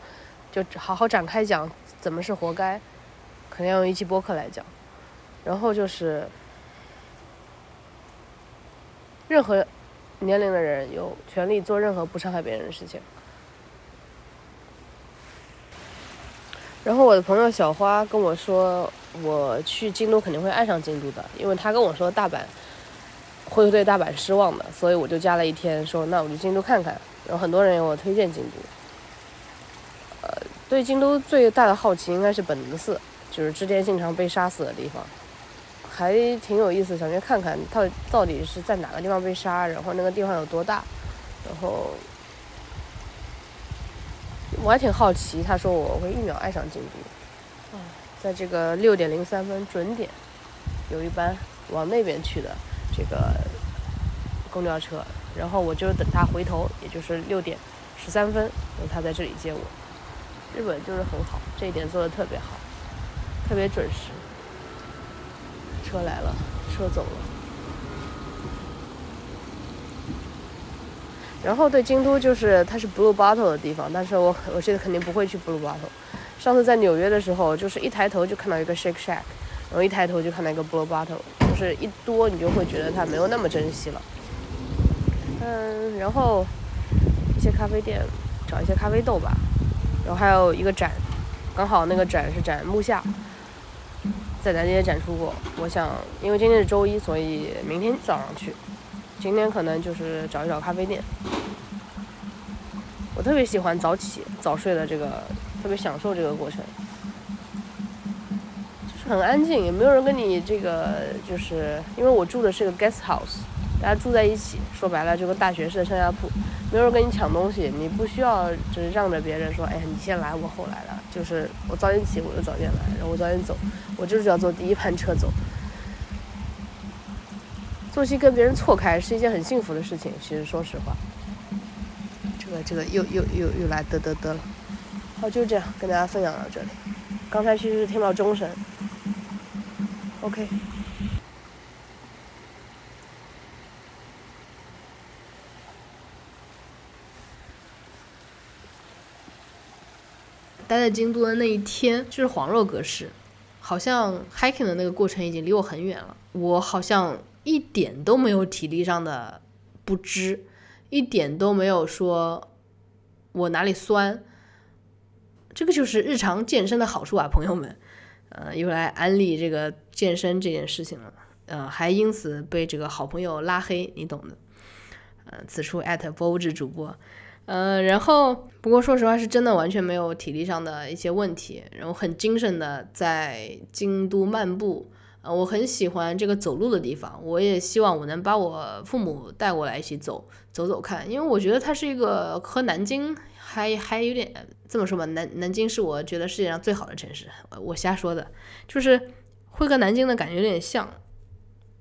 就好好展开讲怎么是活该，肯定要用一期播客来讲。然后就是，任何年龄的人有权利做任何不伤害别人的事情。然后我的朋友小花跟我说。我去京都肯定会爱上京都的，因为他跟我说大阪会对大阪失望的，所以我就加了一天说那我去京都看看。然后很多人给我推荐京都，呃对京都最大的好奇应该是本能寺，就是织田信长被杀死的地方，还挺有意思，想去看看到到底是在哪个地方被杀，然后那个地方有多大，然后我还挺好奇，他说我会一秒爱上京都。啊，在这个六点零三分准点，有一班往那边去的这个公交车，然后我就等他回头，也就是六点十三分，然后他在这里接我。日本就是很好，这一点做的特别好，特别准时。车来了，车走了。然后对京都就是它是 Blue Bottle 的地方，但是我我现在肯定不会去 Blue Bottle。上次在纽约的时候，就是一抬头就看到一个 Shake Shack，然后一抬头就看到一个 Blue Bottle，就是一多你就会觉得它没有那么珍惜了。嗯，然后一些咖啡店找一些咖啡豆吧。然后还有一个展，刚好那个展是展木下，在南街展出过。我想，因为今天是周一，所以明天早上去。今天可能就是找一找咖啡店。我特别喜欢早起早睡的这个，特别享受这个过程，就是很安静，也没有人跟你这个，就是因为我住的是个 guest house，大家住在一起，说白了就跟大学似的上下铺。没有人跟你抢东西，你不需要就是让着别人说，哎呀，你先来，我后来了。就是我早点起，我就早点来，然后我早点走，我就是要坐第一班车走。作息跟别人错开是一件很幸福的事情，其实说实话。这个这个又又又又来得得得了，好，就这样跟大家分享到这里。刚才其实是听到钟声，OK。待在京都的那一天就是恍若隔世，好像 hiking 的那个过程已经离我很远了。我好像一点都没有体力上的不支，一点都没有说我哪里酸。这个就是日常健身的好处啊，朋友们。呃，又来安利这个健身这件事情了。呃，还因此被这个好朋友拉黑，你懂的。呃，此处艾特博物志主播。嗯，然后不过说实话是真的完全没有体力上的一些问题，然后很精神的在京都漫步。呃，我很喜欢这个走路的地方，我也希望我能把我父母带过来一起走走走看，因为我觉得它是一个和南京还还有点这么说吧，南南京是我觉得世界上最好的城市，我瞎说的，就是会和南京的感觉有点像。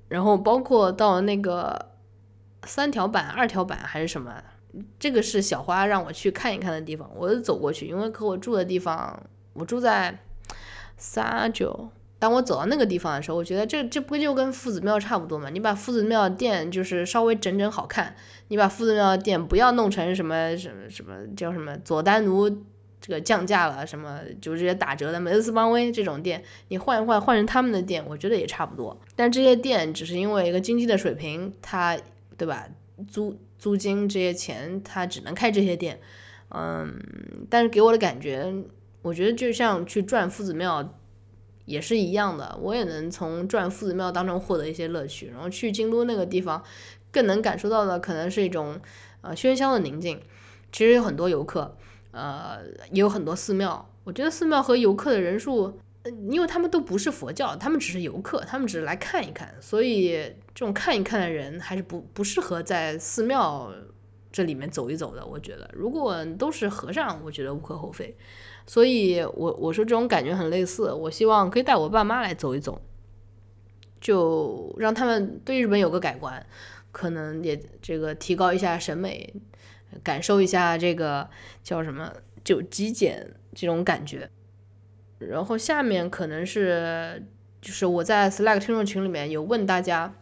然后包括到那个三条板、二条板还是什么。这个是小花让我去看一看的地方，我就走过去，因为和我住的地方，我住在三九。当我走到那个地方的时候，我觉得这这不就跟夫子庙差不多吗？你把夫子庙店就是稍微整整好看，你把夫子庙店不要弄成什么什么什么叫什么佐丹奴这个降价了，什么就这些打折的梅斯邦威这种店，你换一换换成他们的店，我觉得也差不多。但这些店只是因为一个经济的水平，它对吧？租租金这些钱，他只能开这些店，嗯，但是给我的感觉，我觉得就像去转夫子庙也是一样的，我也能从转夫子庙当中获得一些乐趣。然后去京都那个地方，更能感受到的可能是一种呃喧嚣的宁静。其实有很多游客，呃，也有很多寺庙。我觉得寺庙和游客的人数。因为他们都不是佛教，他们只是游客，他们只是来看一看，所以这种看一看的人还是不不适合在寺庙这里面走一走的。我觉得，如果都是和尚，我觉得无可厚非。所以，我我说这种感觉很类似，我希望可以带我爸妈来走一走，就让他们对日本有个改观，可能也这个提高一下审美，感受一下这个叫什么就极简这种感觉。然后下面可能是，就是我在 Slack 听众群里面有问大家，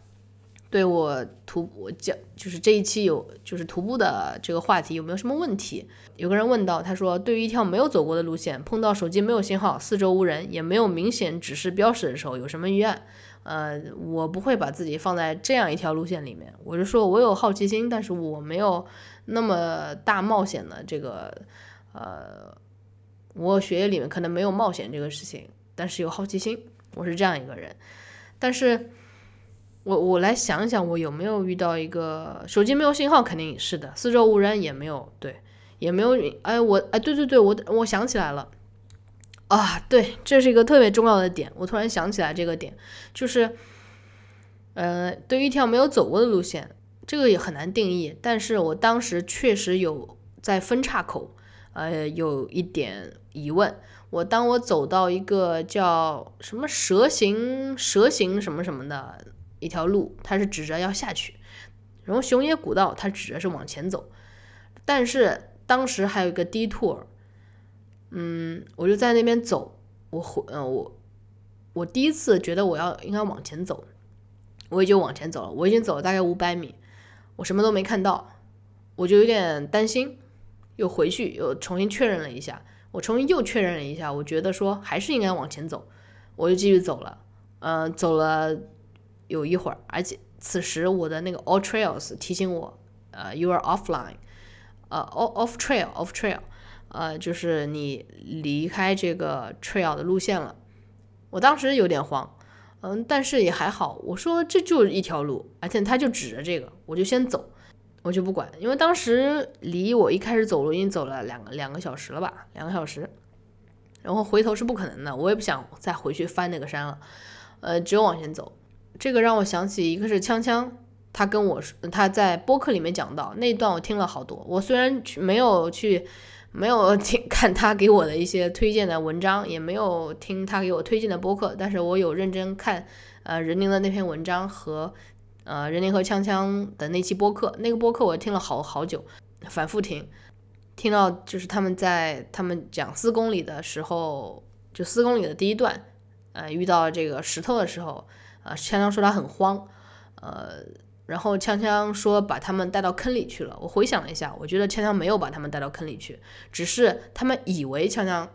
对我徒我讲就是这一期有就是徒步的这个话题有没有什么问题？有个人问到，他说对于一条没有走过的路线，碰到手机没有信号、四周无人，也没有明显指示标识的时候，有什么预案？呃，我不会把自己放在这样一条路线里面。我是说我有好奇心，但是我没有那么大冒险的这个呃。我血液里面可能没有冒险这个事情，但是有好奇心，我是这样一个人。但是，我我来想想，我有没有遇到一个手机没有信号？肯定是的，四周无人也没有，对，也没有。哎，我哎，对对对，我我想起来了，啊，对，这是一个特别重要的点。我突然想起来这个点，就是，呃，对于一条没有走过的路线，这个也很难定义。但是我当时确实有在分岔口，呃，有一点疑问。我当我走到一个叫什么蛇形蛇形什么什么的一条路，它是指着要下去，然后熊野古道它指着是往前走，但是当时还有一个 detour，嗯，我就在那边走，我回呃我我第一次觉得我要应该往前走，我也就往前走了，我已经走了大概五百米，我什么都没看到，我就有点担心，又回去又重新确认了一下。我重新又确认了一下，我觉得说还是应该往前走，我就继续走了。呃，走了有一会儿，而且此时我的那个 All Trails 提醒我，呃，You are offline，呃，off off trail off trail，呃，就是你离开这个 trail 的路线了。我当时有点慌，嗯，但是也还好。我说这就是一条路，而且他就指着这个，我就先走。我就不管，因为当时离我一开始走路已经走了两个两个小时了吧，两个小时，然后回头是不可能的，我也不想再回去翻那个山了，呃，只有往前走。这个让我想起一个是锵锵，他跟我说他在播客里面讲到那一段，我听了好多。我虽然去没有去，没有听 看他给我的一些推荐的文章，也没有听他给我推荐的播客，但是我有认真看呃任宁的那篇文章和。呃，任宁和锵锵的那期播客，那个播客我听了好好久，反复听，听到就是他们在他们讲四公里的时候，就四公里的第一段，呃，遇到这个石头的时候，呃，锵锵说他很慌，呃，然后锵锵说把他们带到坑里去了。我回想了一下，我觉得锵锵没有把他们带到坑里去，只是他们以为锵锵，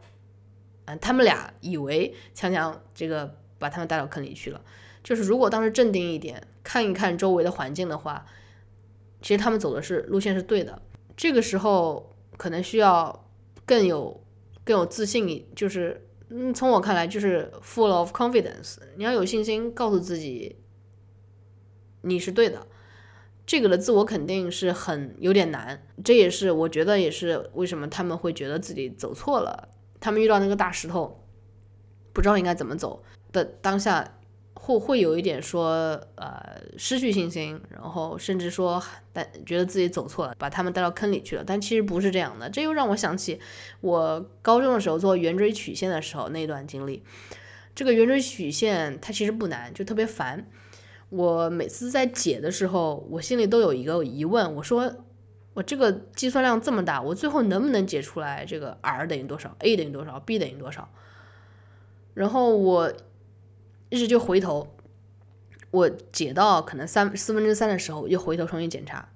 嗯，他们俩以为锵锵这个把他们带到坑里去了。就是如果当时镇定一点，看一看周围的环境的话，其实他们走的是路线是对的。这个时候可能需要更有更有自信，就是嗯，从我看来就是 full of confidence。你要有信心，告诉自己你是对的。这个的自我肯定是很有点难，这也是我觉得也是为什么他们会觉得自己走错了。他们遇到那个大石头，不知道应该怎么走的当下。会会有一点说，呃，失去信心，然后甚至说，但觉得自己走错了，把他们带到坑里去了。但其实不是这样的，这又让我想起我高中的时候做圆锥曲线的时候那段经历。这个圆锥曲线它其实不难，就特别烦。我每次在解的时候，我心里都有一个疑问，我说我这个计算量这么大，我最后能不能解出来这个 r 等于多少，a 等于多少，b 等于多少？然后我。于是就回头，我解到可能三四分之三的时候，又回头重新检查，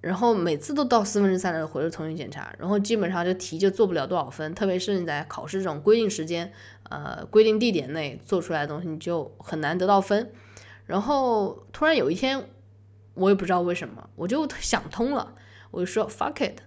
然后每次都到四分之三的时候回头重新检查，然后基本上这题就做不了多少分。特别是你在考试这种规定时间、呃规定地点内做出来的东西，你就很难得到分。然后突然有一天，我也不知道为什么，我就想通了，我就说 fuck it。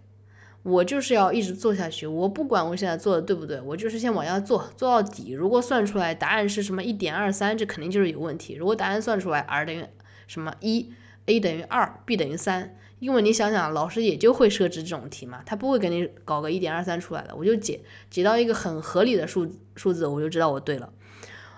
我就是要一直做下去，我不管我现在做的对不对，我就是先往下做，做到底。如果算出来答案是什么一点二三，这肯定就是有问题。如果答案算出来 r 等于什么一，a 等于二，b 等于三，因为你想想，老师也就会设置这种题嘛，他不会给你搞个一点二三出来的。我就解解到一个很合理的数数字，我就知道我对了。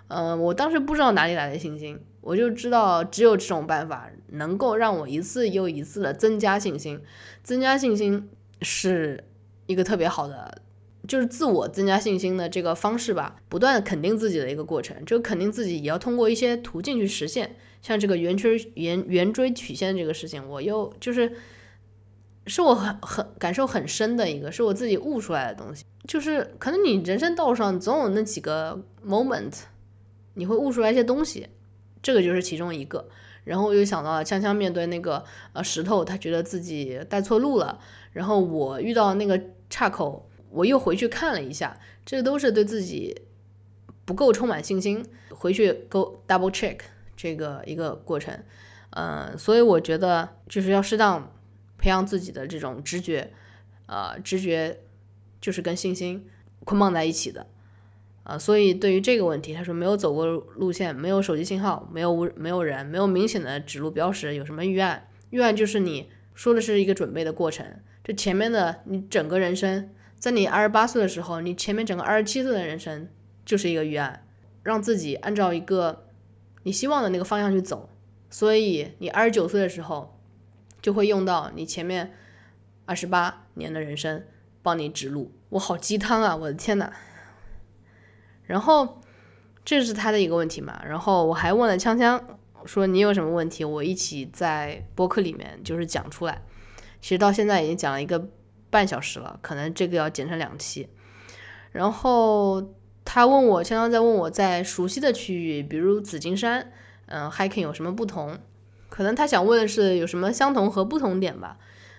嗯，我当时不知道哪里来的信心，我就知道只有这种办法能够让我一次又一次的增加信心，增加信心。是一个特别好的，就是自我增加信心的这个方式吧，不断肯定自己的一个过程。这个肯定自己也要通过一些途径去实现，像这个圆圈圆圆锥曲线这个事情，我又就是是我很很感受很深的一个，是我自己悟出来的东西。就是可能你人生道上总有那几个 moment，你会悟出来一些东西，这个就是其中一个。然后我又想到了锵锵面对那个呃石头，他觉得自己带错路了。然后我遇到那个岔口，我又回去看了一下，这都是对自己不够充满信心，回去 go double check 这个一个过程。嗯，所以我觉得就是要适当培养自己的这种直觉，呃，直觉就是跟信心捆绑在一起的。啊，所以对于这个问题，他说没有走过路线，没有手机信号，没有无没有人，没有明显的指路标识，有什么预案？预案就是你说的是一个准备的过程，这前面的你整个人生在你二十八岁的时候，你前面整个二十七岁的人生就是一个预案，让自己按照一个你希望的那个方向去走。所以你二十九岁的时候，就会用到你前面二十八年的人生帮你指路。我好鸡汤啊！我的天呐。然后这是他的一个问题嘛。然后我还问了锵锵，说你有什么问题，我一起在播客里面就是讲出来。其实到现在已经讲了一个半小时了，可能这个要剪成两期。然后他问我，锵锵在问我在熟悉的区域，比如紫金山，嗯，hiking 有什么不同？可能他想问的是有什么相同和不同点吧。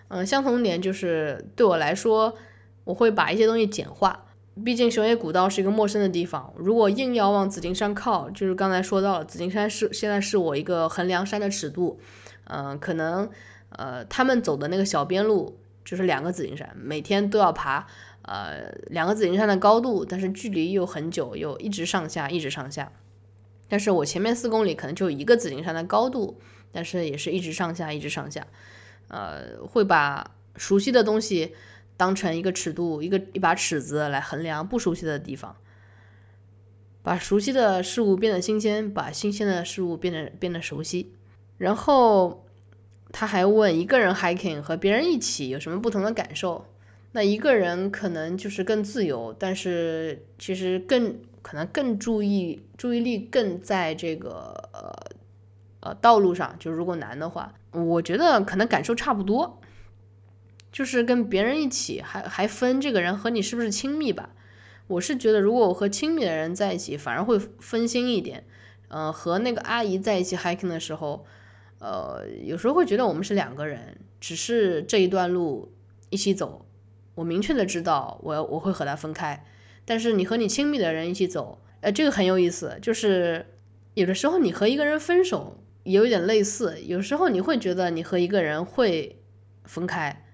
嗯，相同点就是对我来说，我会把一些东西简化。毕竟熊野古道是一个陌生的地方，如果硬要往紫金山靠，就是刚才说到了，紫金山是现在是我一个衡量山的尺度。嗯，可能。呃，他们走的那个小边路就是两个紫金山，每天都要爬，呃，两个紫金山的高度，但是距离又很久，又一直上下，一直上下。但是我前面四公里可能就一个紫金山的高度，但是也是一直上下，一直上下。呃，会把熟悉的东西当成一个尺度，一个一把尺子来衡量不熟悉的地方，把熟悉的事物变得新鲜，把新鲜的事物变得变得熟悉，然后。他还问一个人 hiking 和别人一起有什么不同的感受？那一个人可能就是更自由，但是其实更可能更注意注意力更在这个呃呃道路上。就如果难的话，我觉得可能感受差不多，就是跟别人一起还还分这个人和你是不是亲密吧。我是觉得如果我和亲密的人在一起，反而会分心一点。嗯，和那个阿姨在一起 hiking 的时候。呃，有时候会觉得我们是两个人，只是这一段路一起走，我明确的知道我我会和他分开。但是你和你亲密的人一起走，呃，这个很有意思。就是有的时候你和一个人分手有点类似，有时候你会觉得你和一个人会分开，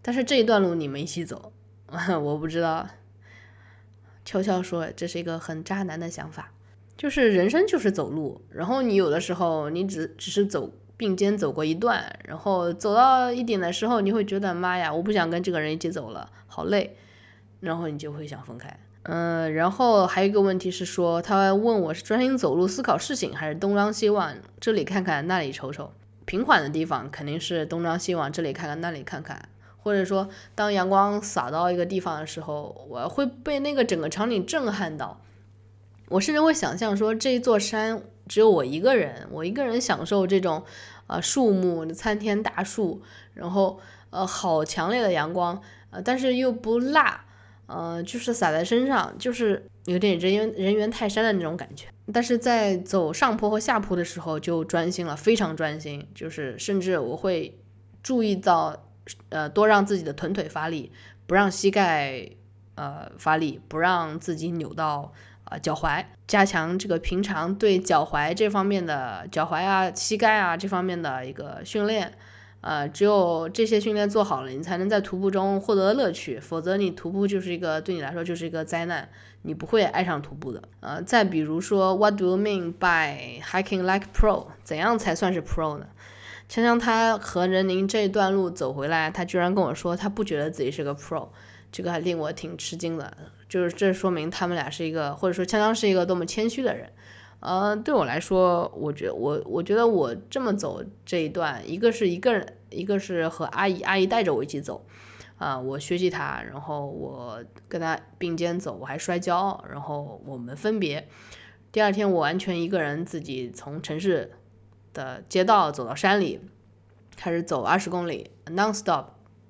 但是这一段路你们一起走，我不知道。悄悄说，这是一个很渣男的想法。就是人生就是走路，然后你有的时候你只只是走并肩走过一段，然后走到一点的时候，你会觉得妈呀，我不想跟这个人一起走了，好累，然后你就会想分开。嗯，然后还有一个问题是说，他问我是专心走路思考事情，还是东张西望，这里看看那里瞅瞅。平缓的地方肯定是东张西望，这里看看那里看看，或者说当阳光洒到一个地方的时候，我会被那个整个场景震撼到。我甚至会想象说，这一座山只有我一个人，我一个人享受这种，呃，树木参天大树，然后呃，好强烈的阳光，呃，但是又不辣，呃，就是洒在身上，就是有点人猿人猿泰山的那种感觉。但是在走上坡和下坡的时候就专心了，非常专心，就是甚至我会注意到，呃，多让自己的臀腿发力，不让膝盖呃发力，不让自己扭到。啊，脚踝加强这个平常对脚踝这方面的脚踝啊、膝盖啊这方面的一个训练，呃，只有这些训练做好了，你才能在徒步中获得乐趣，否则你徒步就是一个对你来说就是一个灾难，你不会爱上徒步的。呃，再比如说，What do you mean by hiking like pro？怎样才算是 pro 呢？锵锵他和任宁这一段路走回来，他居然跟我说他不觉得自己是个 pro。这个还令我挺吃惊的，就是这说明他们俩是一个，或者说锵锵是一个多么谦虚的人。呃，对我来说，我觉我我觉得我这么走这一段，一个是一个人，一个是和阿姨，阿姨带着我一起走，啊，我学习她，然后我跟她并肩走，我还摔跤，然后我们分别。第二天我完全一个人自己从城市的街道走到山里，开始走二十公里，non-stop，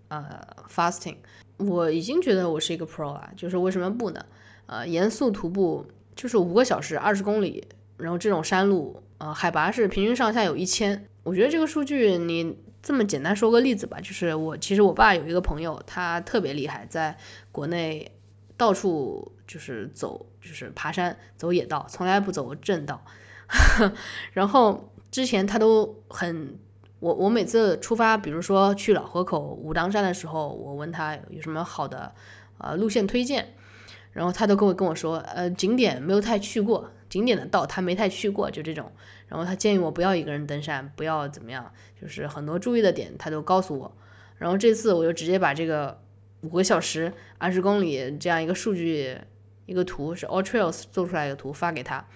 呃，fasting。我已经觉得我是一个 pro 了，就是为什么不呢？呃，严肃徒步就是五个小时二十公里，然后这种山路，呃，海拔是平均上下有一千。我觉得这个数据，你这么简单说个例子吧，就是我其实我爸有一个朋友，他特别厉害，在国内到处就是走，就是爬山走野道，从来不走正道。然后之前他都很。我我每次出发，比如说去老河口、武当山的时候，我问他有什么好的呃路线推荐，然后他都跟我跟我说，呃景点没有太去过，景点的道他没太去过，就这种。然后他建议我不要一个人登山，不要怎么样，就是很多注意的点他都告诉我。然后这次我就直接把这个五个小时二十公里这样一个数据一个图是 All Trails 做出来一个图发给他，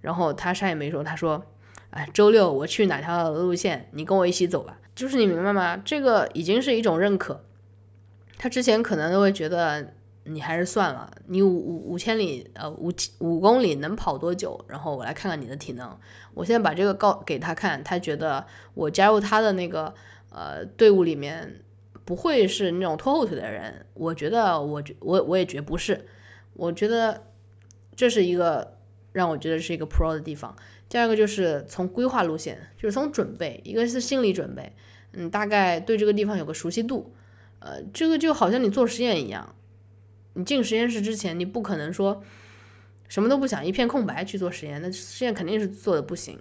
然后他啥也没说，他说，哎，周六我去哪条路线，你跟我一起走吧。就是你明白吗？这个已经是一种认可。他之前可能都会觉得你还是算了，你五五五千里呃五五公里能跑多久？然后我来看看你的体能。我现在把这个告给他看，他觉得我加入他的那个呃队伍里面。不会是那种拖后腿的人，我觉得我觉我我也觉不是，我觉得这是一个让我觉得是一个 pro 的地方。第二个就是从规划路线，就是从准备，一个是心理准备，嗯，大概对这个地方有个熟悉度，呃，这个就好像你做实验一样，你进实验室之前，你不可能说什么都不想，一片空白去做实验，那实验肯定是做的不行。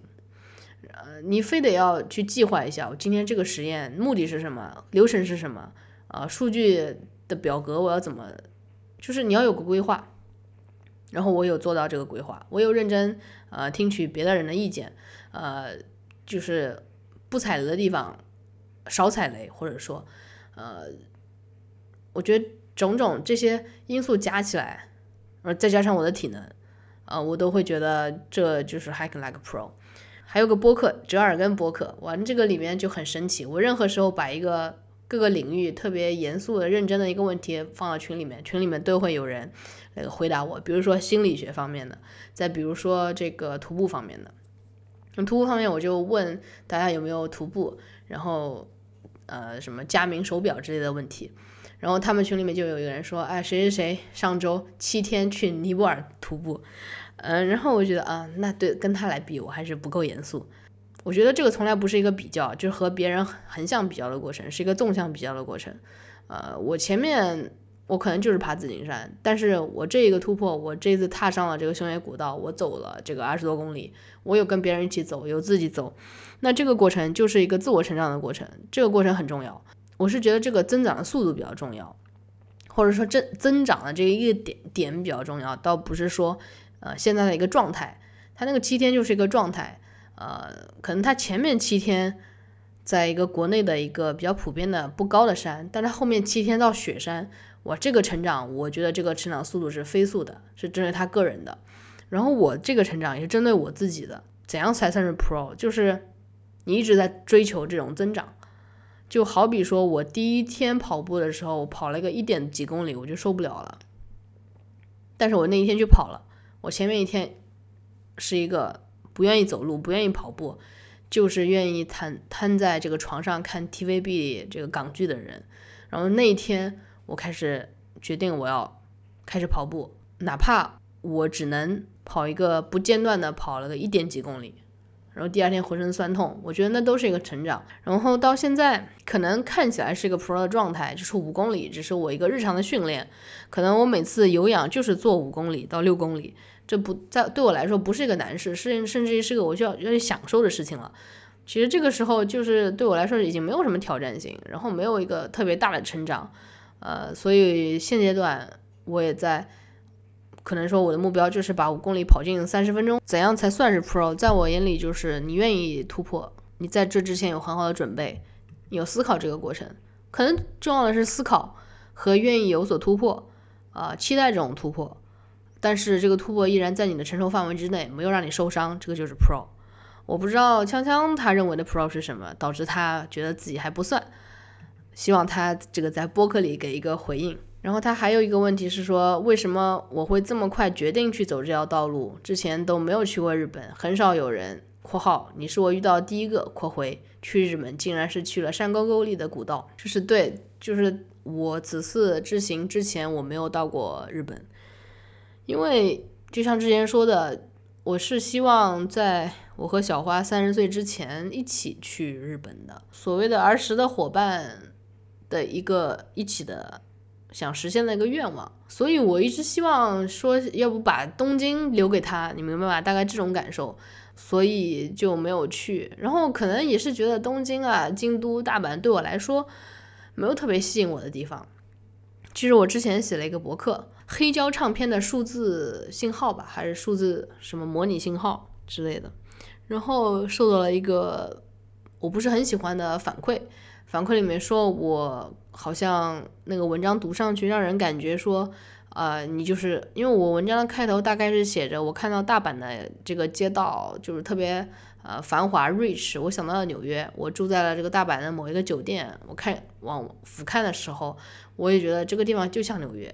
呃，你非得要去计划一下，我今天这个实验目的是什么，流程是什么，啊，数据的表格我要怎么，就是你要有个规划。然后我有做到这个规划，我有认真呃听取别的人的意见，呃，就是不踩雷的地方少踩雷，或者说，呃，我觉得种种这些因素加起来，呃，再加上我的体能，呃，我都会觉得这就是 hike like pro。还有个播客，折耳根播客，玩这个里面就很神奇。我任何时候把一个各个领域特别严肃的、认真的一个问题放到群里面，群里面都会有人那个回答我。比如说心理学方面的，再比如说这个徒步方面的。那徒步方面，我就问大家有没有徒步，然后呃什么佳明手表之类的问题。然后他们群里面就有一个人说，哎，谁谁谁上周七天去尼泊尔徒步。嗯，然后我觉得啊，那对跟他来比，我还是不够严肃。我觉得这个从来不是一个比较，就是和别人横向比较的过程，是一个纵向比较的过程。呃，我前面我可能就是爬紫金山，但是我这一个突破，我这次踏上了这个熊野古道，我走了这个二十多公里，我有跟别人一起走，有自己走，那这个过程就是一个自我成长的过程，这个过程很重要。我是觉得这个增长的速度比较重要，或者说增增长的这一个点点比较重要，倒不是说。呃，现在的一个状态，他那个七天就是一个状态，呃，可能他前面七天在一个国内的一个比较普遍的不高的山，但是后面七天到雪山，哇，这个成长，我觉得这个成长速度是飞速的，是针对他个人的。然后我这个成长也是针对我自己的，怎样才算是 pro？就是你一直在追求这种增长，就好比说我第一天跑步的时候，跑了个一点几公里，我就受不了了，但是我那一天去跑了。我前面一天是一个不愿意走路、不愿意跑步，就是愿意瘫瘫在这个床上看 TVB 这个港剧的人。然后那一天，我开始决定我要开始跑步，哪怕我只能跑一个不间断的跑了个一点几公里。然后第二天浑身酸痛，我觉得那都是一个成长。然后到现在，可能看起来是一个 pro 的状态，就是五公里只是我一个日常的训练。可能我每次有氧就是做五公里到六公里，这不在对我来说不是一个难事，是甚至于是个我需要要去享受的事情了。其实这个时候就是对我来说已经没有什么挑战性，然后没有一个特别大的成长。呃，所以现阶段我也在。可能说我的目标就是把五公里跑进三十分钟，怎样才算是 pro？在我眼里，就是你愿意突破，你在这之前有很好的准备，有思考这个过程。可能重要的是思考和愿意有所突破，啊，期待这种突破，但是这个突破依然在你的承受范围之内，没有让你受伤，这个就是 pro。我不知道锵锵他认为的 pro 是什么，导致他觉得自己还不算。希望他这个在播客里给一个回应。然后他还有一个问题是说，为什么我会这么快决定去走这条道路？之前都没有去过日本，很少有人（括号你是我遇到第一个）（括回）去日本，竟然是去了山沟沟里的古道。就是对，就是我此次之行之前我没有到过日本，因为就像之前说的，我是希望在我和小花三十岁之前一起去日本的，所谓的儿时的伙伴的一个一起的。想实现的一个愿望，所以我一直希望说，要不把东京留给他，你明白吧？大概这种感受，所以就没有去。然后可能也是觉得东京啊、京都、大阪对我来说没有特别吸引我的地方。其实我之前写了一个博客，黑胶唱片的数字信号吧，还是数字什么模拟信号之类的，然后受到了一个我不是很喜欢的反馈。反馈里面说我好像那个文章读上去，让人感觉说，呃，你就是因为我文章的开头大概是写着我看到大阪的这个街道就是特别呃繁华 rich，我想到了纽约，我住在了这个大阪的某一个酒店，我看往俯瞰的时候，我也觉得这个地方就像纽约。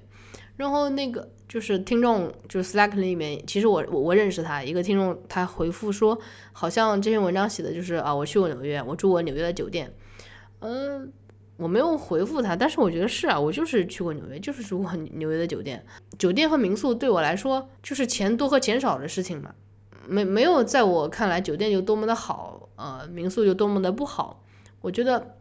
然后那个就是听众，就是 Slack 里面，其实我我我认识他一个听众，他回复说，好像这篇文章写的就是啊，我去过纽约，我住过纽约的酒店，嗯，我没有回复他，但是我觉得是啊，我就是去过纽约，就是住过 纽约的酒店，酒店和民宿对我来说就是钱多和钱少的事情嘛，没没有在我看来酒店有多么的好，呃，民宿有多么的不好，我觉得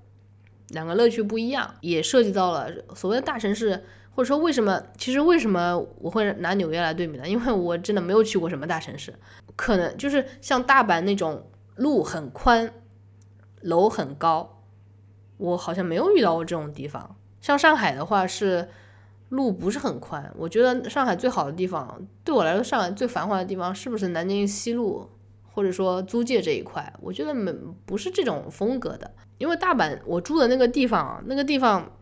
两个乐趣不一样，也涉及到了所谓的大城市。或者说为什么？其实为什么我会拿纽约来对比呢？因为我真的没有去过什么大城市，可能就是像大阪那种路很宽、楼很高，我好像没有遇到过这种地方。像上海的话是路不是很宽，我觉得上海最好的地方，对我来说上海最繁华的地方是不是南京西路，或者说租界这一块？我觉得没不是这种风格的，因为大阪我住的那个地方，那个地方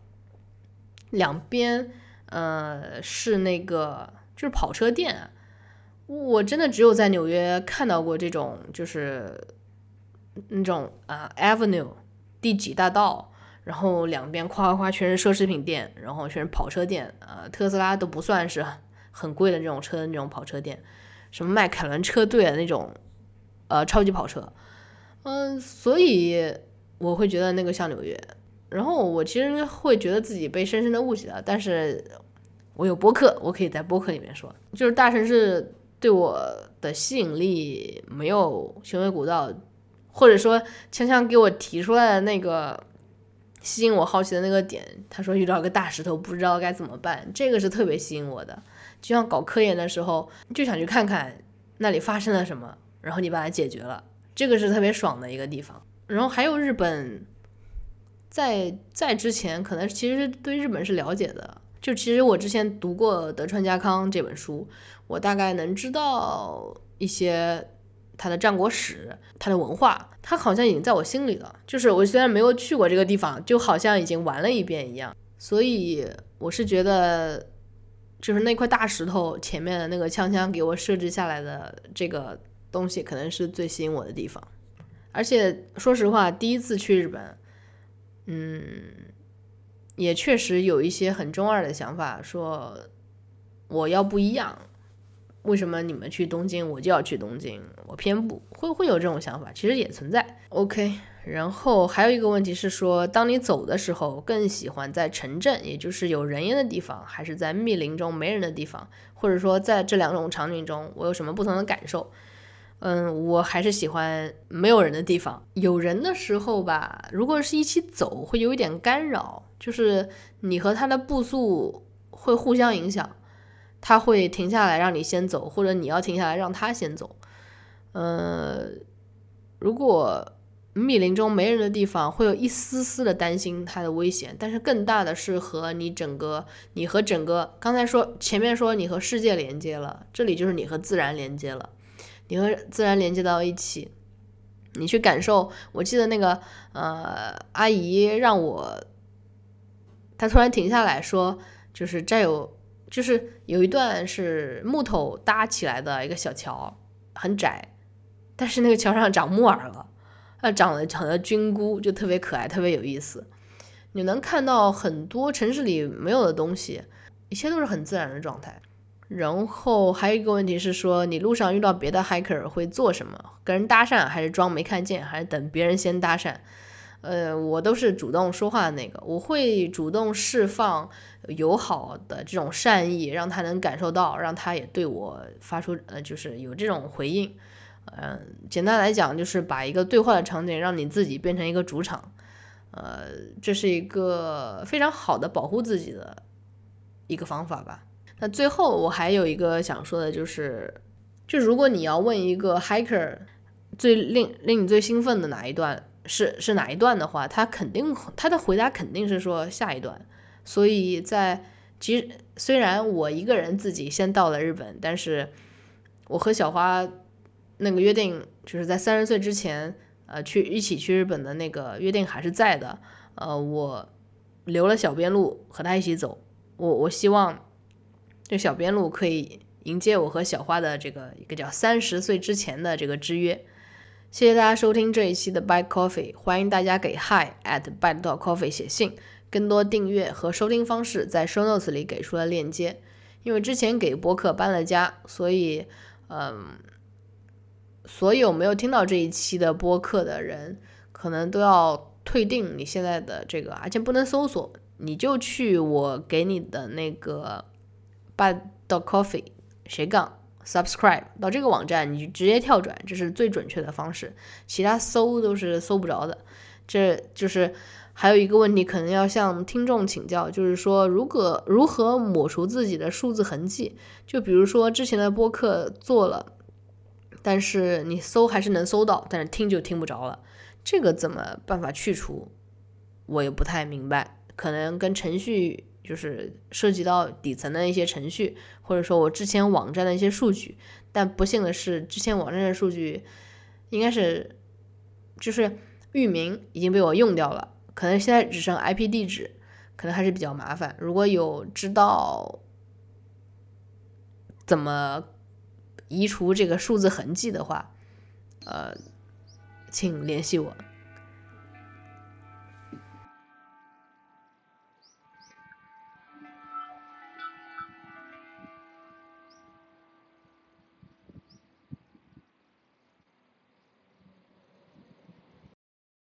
两边。呃，是那个，就是跑车店。我真的只有在纽约看到过这种，就是那种啊，Avenue 第几大道，然后两边夸夸夸全是奢侈品店，然后全是跑车店。呃，特斯拉都不算是很贵的那种车的那种跑车店，什么迈凯伦车队的那种，呃，超级跑车。嗯，所以我会觉得那个像纽约。然后我其实会觉得自己被深深的误解了，但是。我有播客，我可以在播客里面说，就是大城市对我的吸引力没有雄伟古道，或者说锵锵给我提出来的那个吸引我好奇的那个点，他说遇到个大石头不知道该怎么办，这个是特别吸引我的。就像搞科研的时候，就想去看看那里发生了什么，然后你把它解决了，这个是特别爽的一个地方。然后还有日本，在在之前可能其实对日本是了解的。就其实我之前读过德川家康这本书，我大概能知道一些他的战国史、他的文化，他好像已经在我心里了。就是我虽然没有去过这个地方，就好像已经玩了一遍一样。所以我是觉得，就是那块大石头前面的那个枪枪给我设置下来的这个东西，可能是最吸引我的地方。而且说实话，第一次去日本，嗯。也确实有一些很中二的想法，说我要不一样，为什么你们去东京，我就要去东京？我偏不会会有这种想法，其实也存在。OK，然后还有一个问题是说，当你走的时候，更喜欢在城镇，也就是有人烟的地方，还是在密林中没人的地方？或者说在这两种场景中，我有什么不同的感受？嗯，我还是喜欢没有人的地方。有人的时候吧，如果是一起走，会有一点干扰，就是你和他的步速会互相影响，他会停下来让你先走，或者你要停下来让他先走。呃，如果密林中没人的地方，会有一丝丝的担心它的危险，但是更大的是和你整个，你和整个刚才说前面说你和世界连接了，这里就是你和自然连接了。你和自然连接到一起，你去感受。我记得那个呃，阿姨让我，她突然停下来说，就是这有，就是有一段是木头搭起来的一个小桥，很窄，但是那个桥上长木耳了，啊，长了长了菌菇，就特别可爱，特别有意思。你能看到很多城市里没有的东西，一切都是很自然的状态。然后还有一个问题是说，你路上遇到别的 hiker 会做什么？跟人搭讪，还是装没看见，还是等别人先搭讪？呃，我都是主动说话的那个，我会主动释放友好的这种善意，让他能感受到，让他也对我发出呃，就是有这种回应。嗯，简单来讲，就是把一个对话的场景让你自己变成一个主场。呃，这是一个非常好的保护自己的一个方法吧。那最后我还有一个想说的，就是，就如果你要问一个 hiker 最令令你最兴奋的哪一段是是哪一段的话，他肯定他的回答肯定是说下一段。所以在其实虽然我一个人自己先到了日本，但是我和小花那个约定就是在三十岁之前呃去一起去日本的那个约定还是在的。呃，我留了小边路和他一起走。我我希望这小边路可以迎接我和小花的这个一个叫三十岁之前的这个之约。谢谢大家收听这一期的 Bite Coffee，欢迎大家给 Hi at Bite Coffee 写信。更多订阅和收听方式在 Show Notes 里给出了链接。因为之前给播客搬了家，所以嗯，所有没有听到这一期的播客的人，可能都要退订你现在的这个，而且不能搜索，你就去我给你的那个 Bite Coffee 斜杠。subscribe 到这个网站，你就直接跳转，这是最准确的方式。其他搜都是搜不着的。这就是还有一个问题，可能要向听众请教，就是说，如果如何抹除自己的数字痕迹？就比如说之前的播客做了，但是你搜还是能搜到，但是听就听不着了。这个怎么办法去除？我也不太明白，可能跟程序。就是涉及到底层的一些程序，或者说我之前网站的一些数据，但不幸的是，之前网站的数据应该是就是域名已经被我用掉了，可能现在只剩 IP 地址，可能还是比较麻烦。如果有知道怎么移除这个数字痕迹的话，呃，请联系我。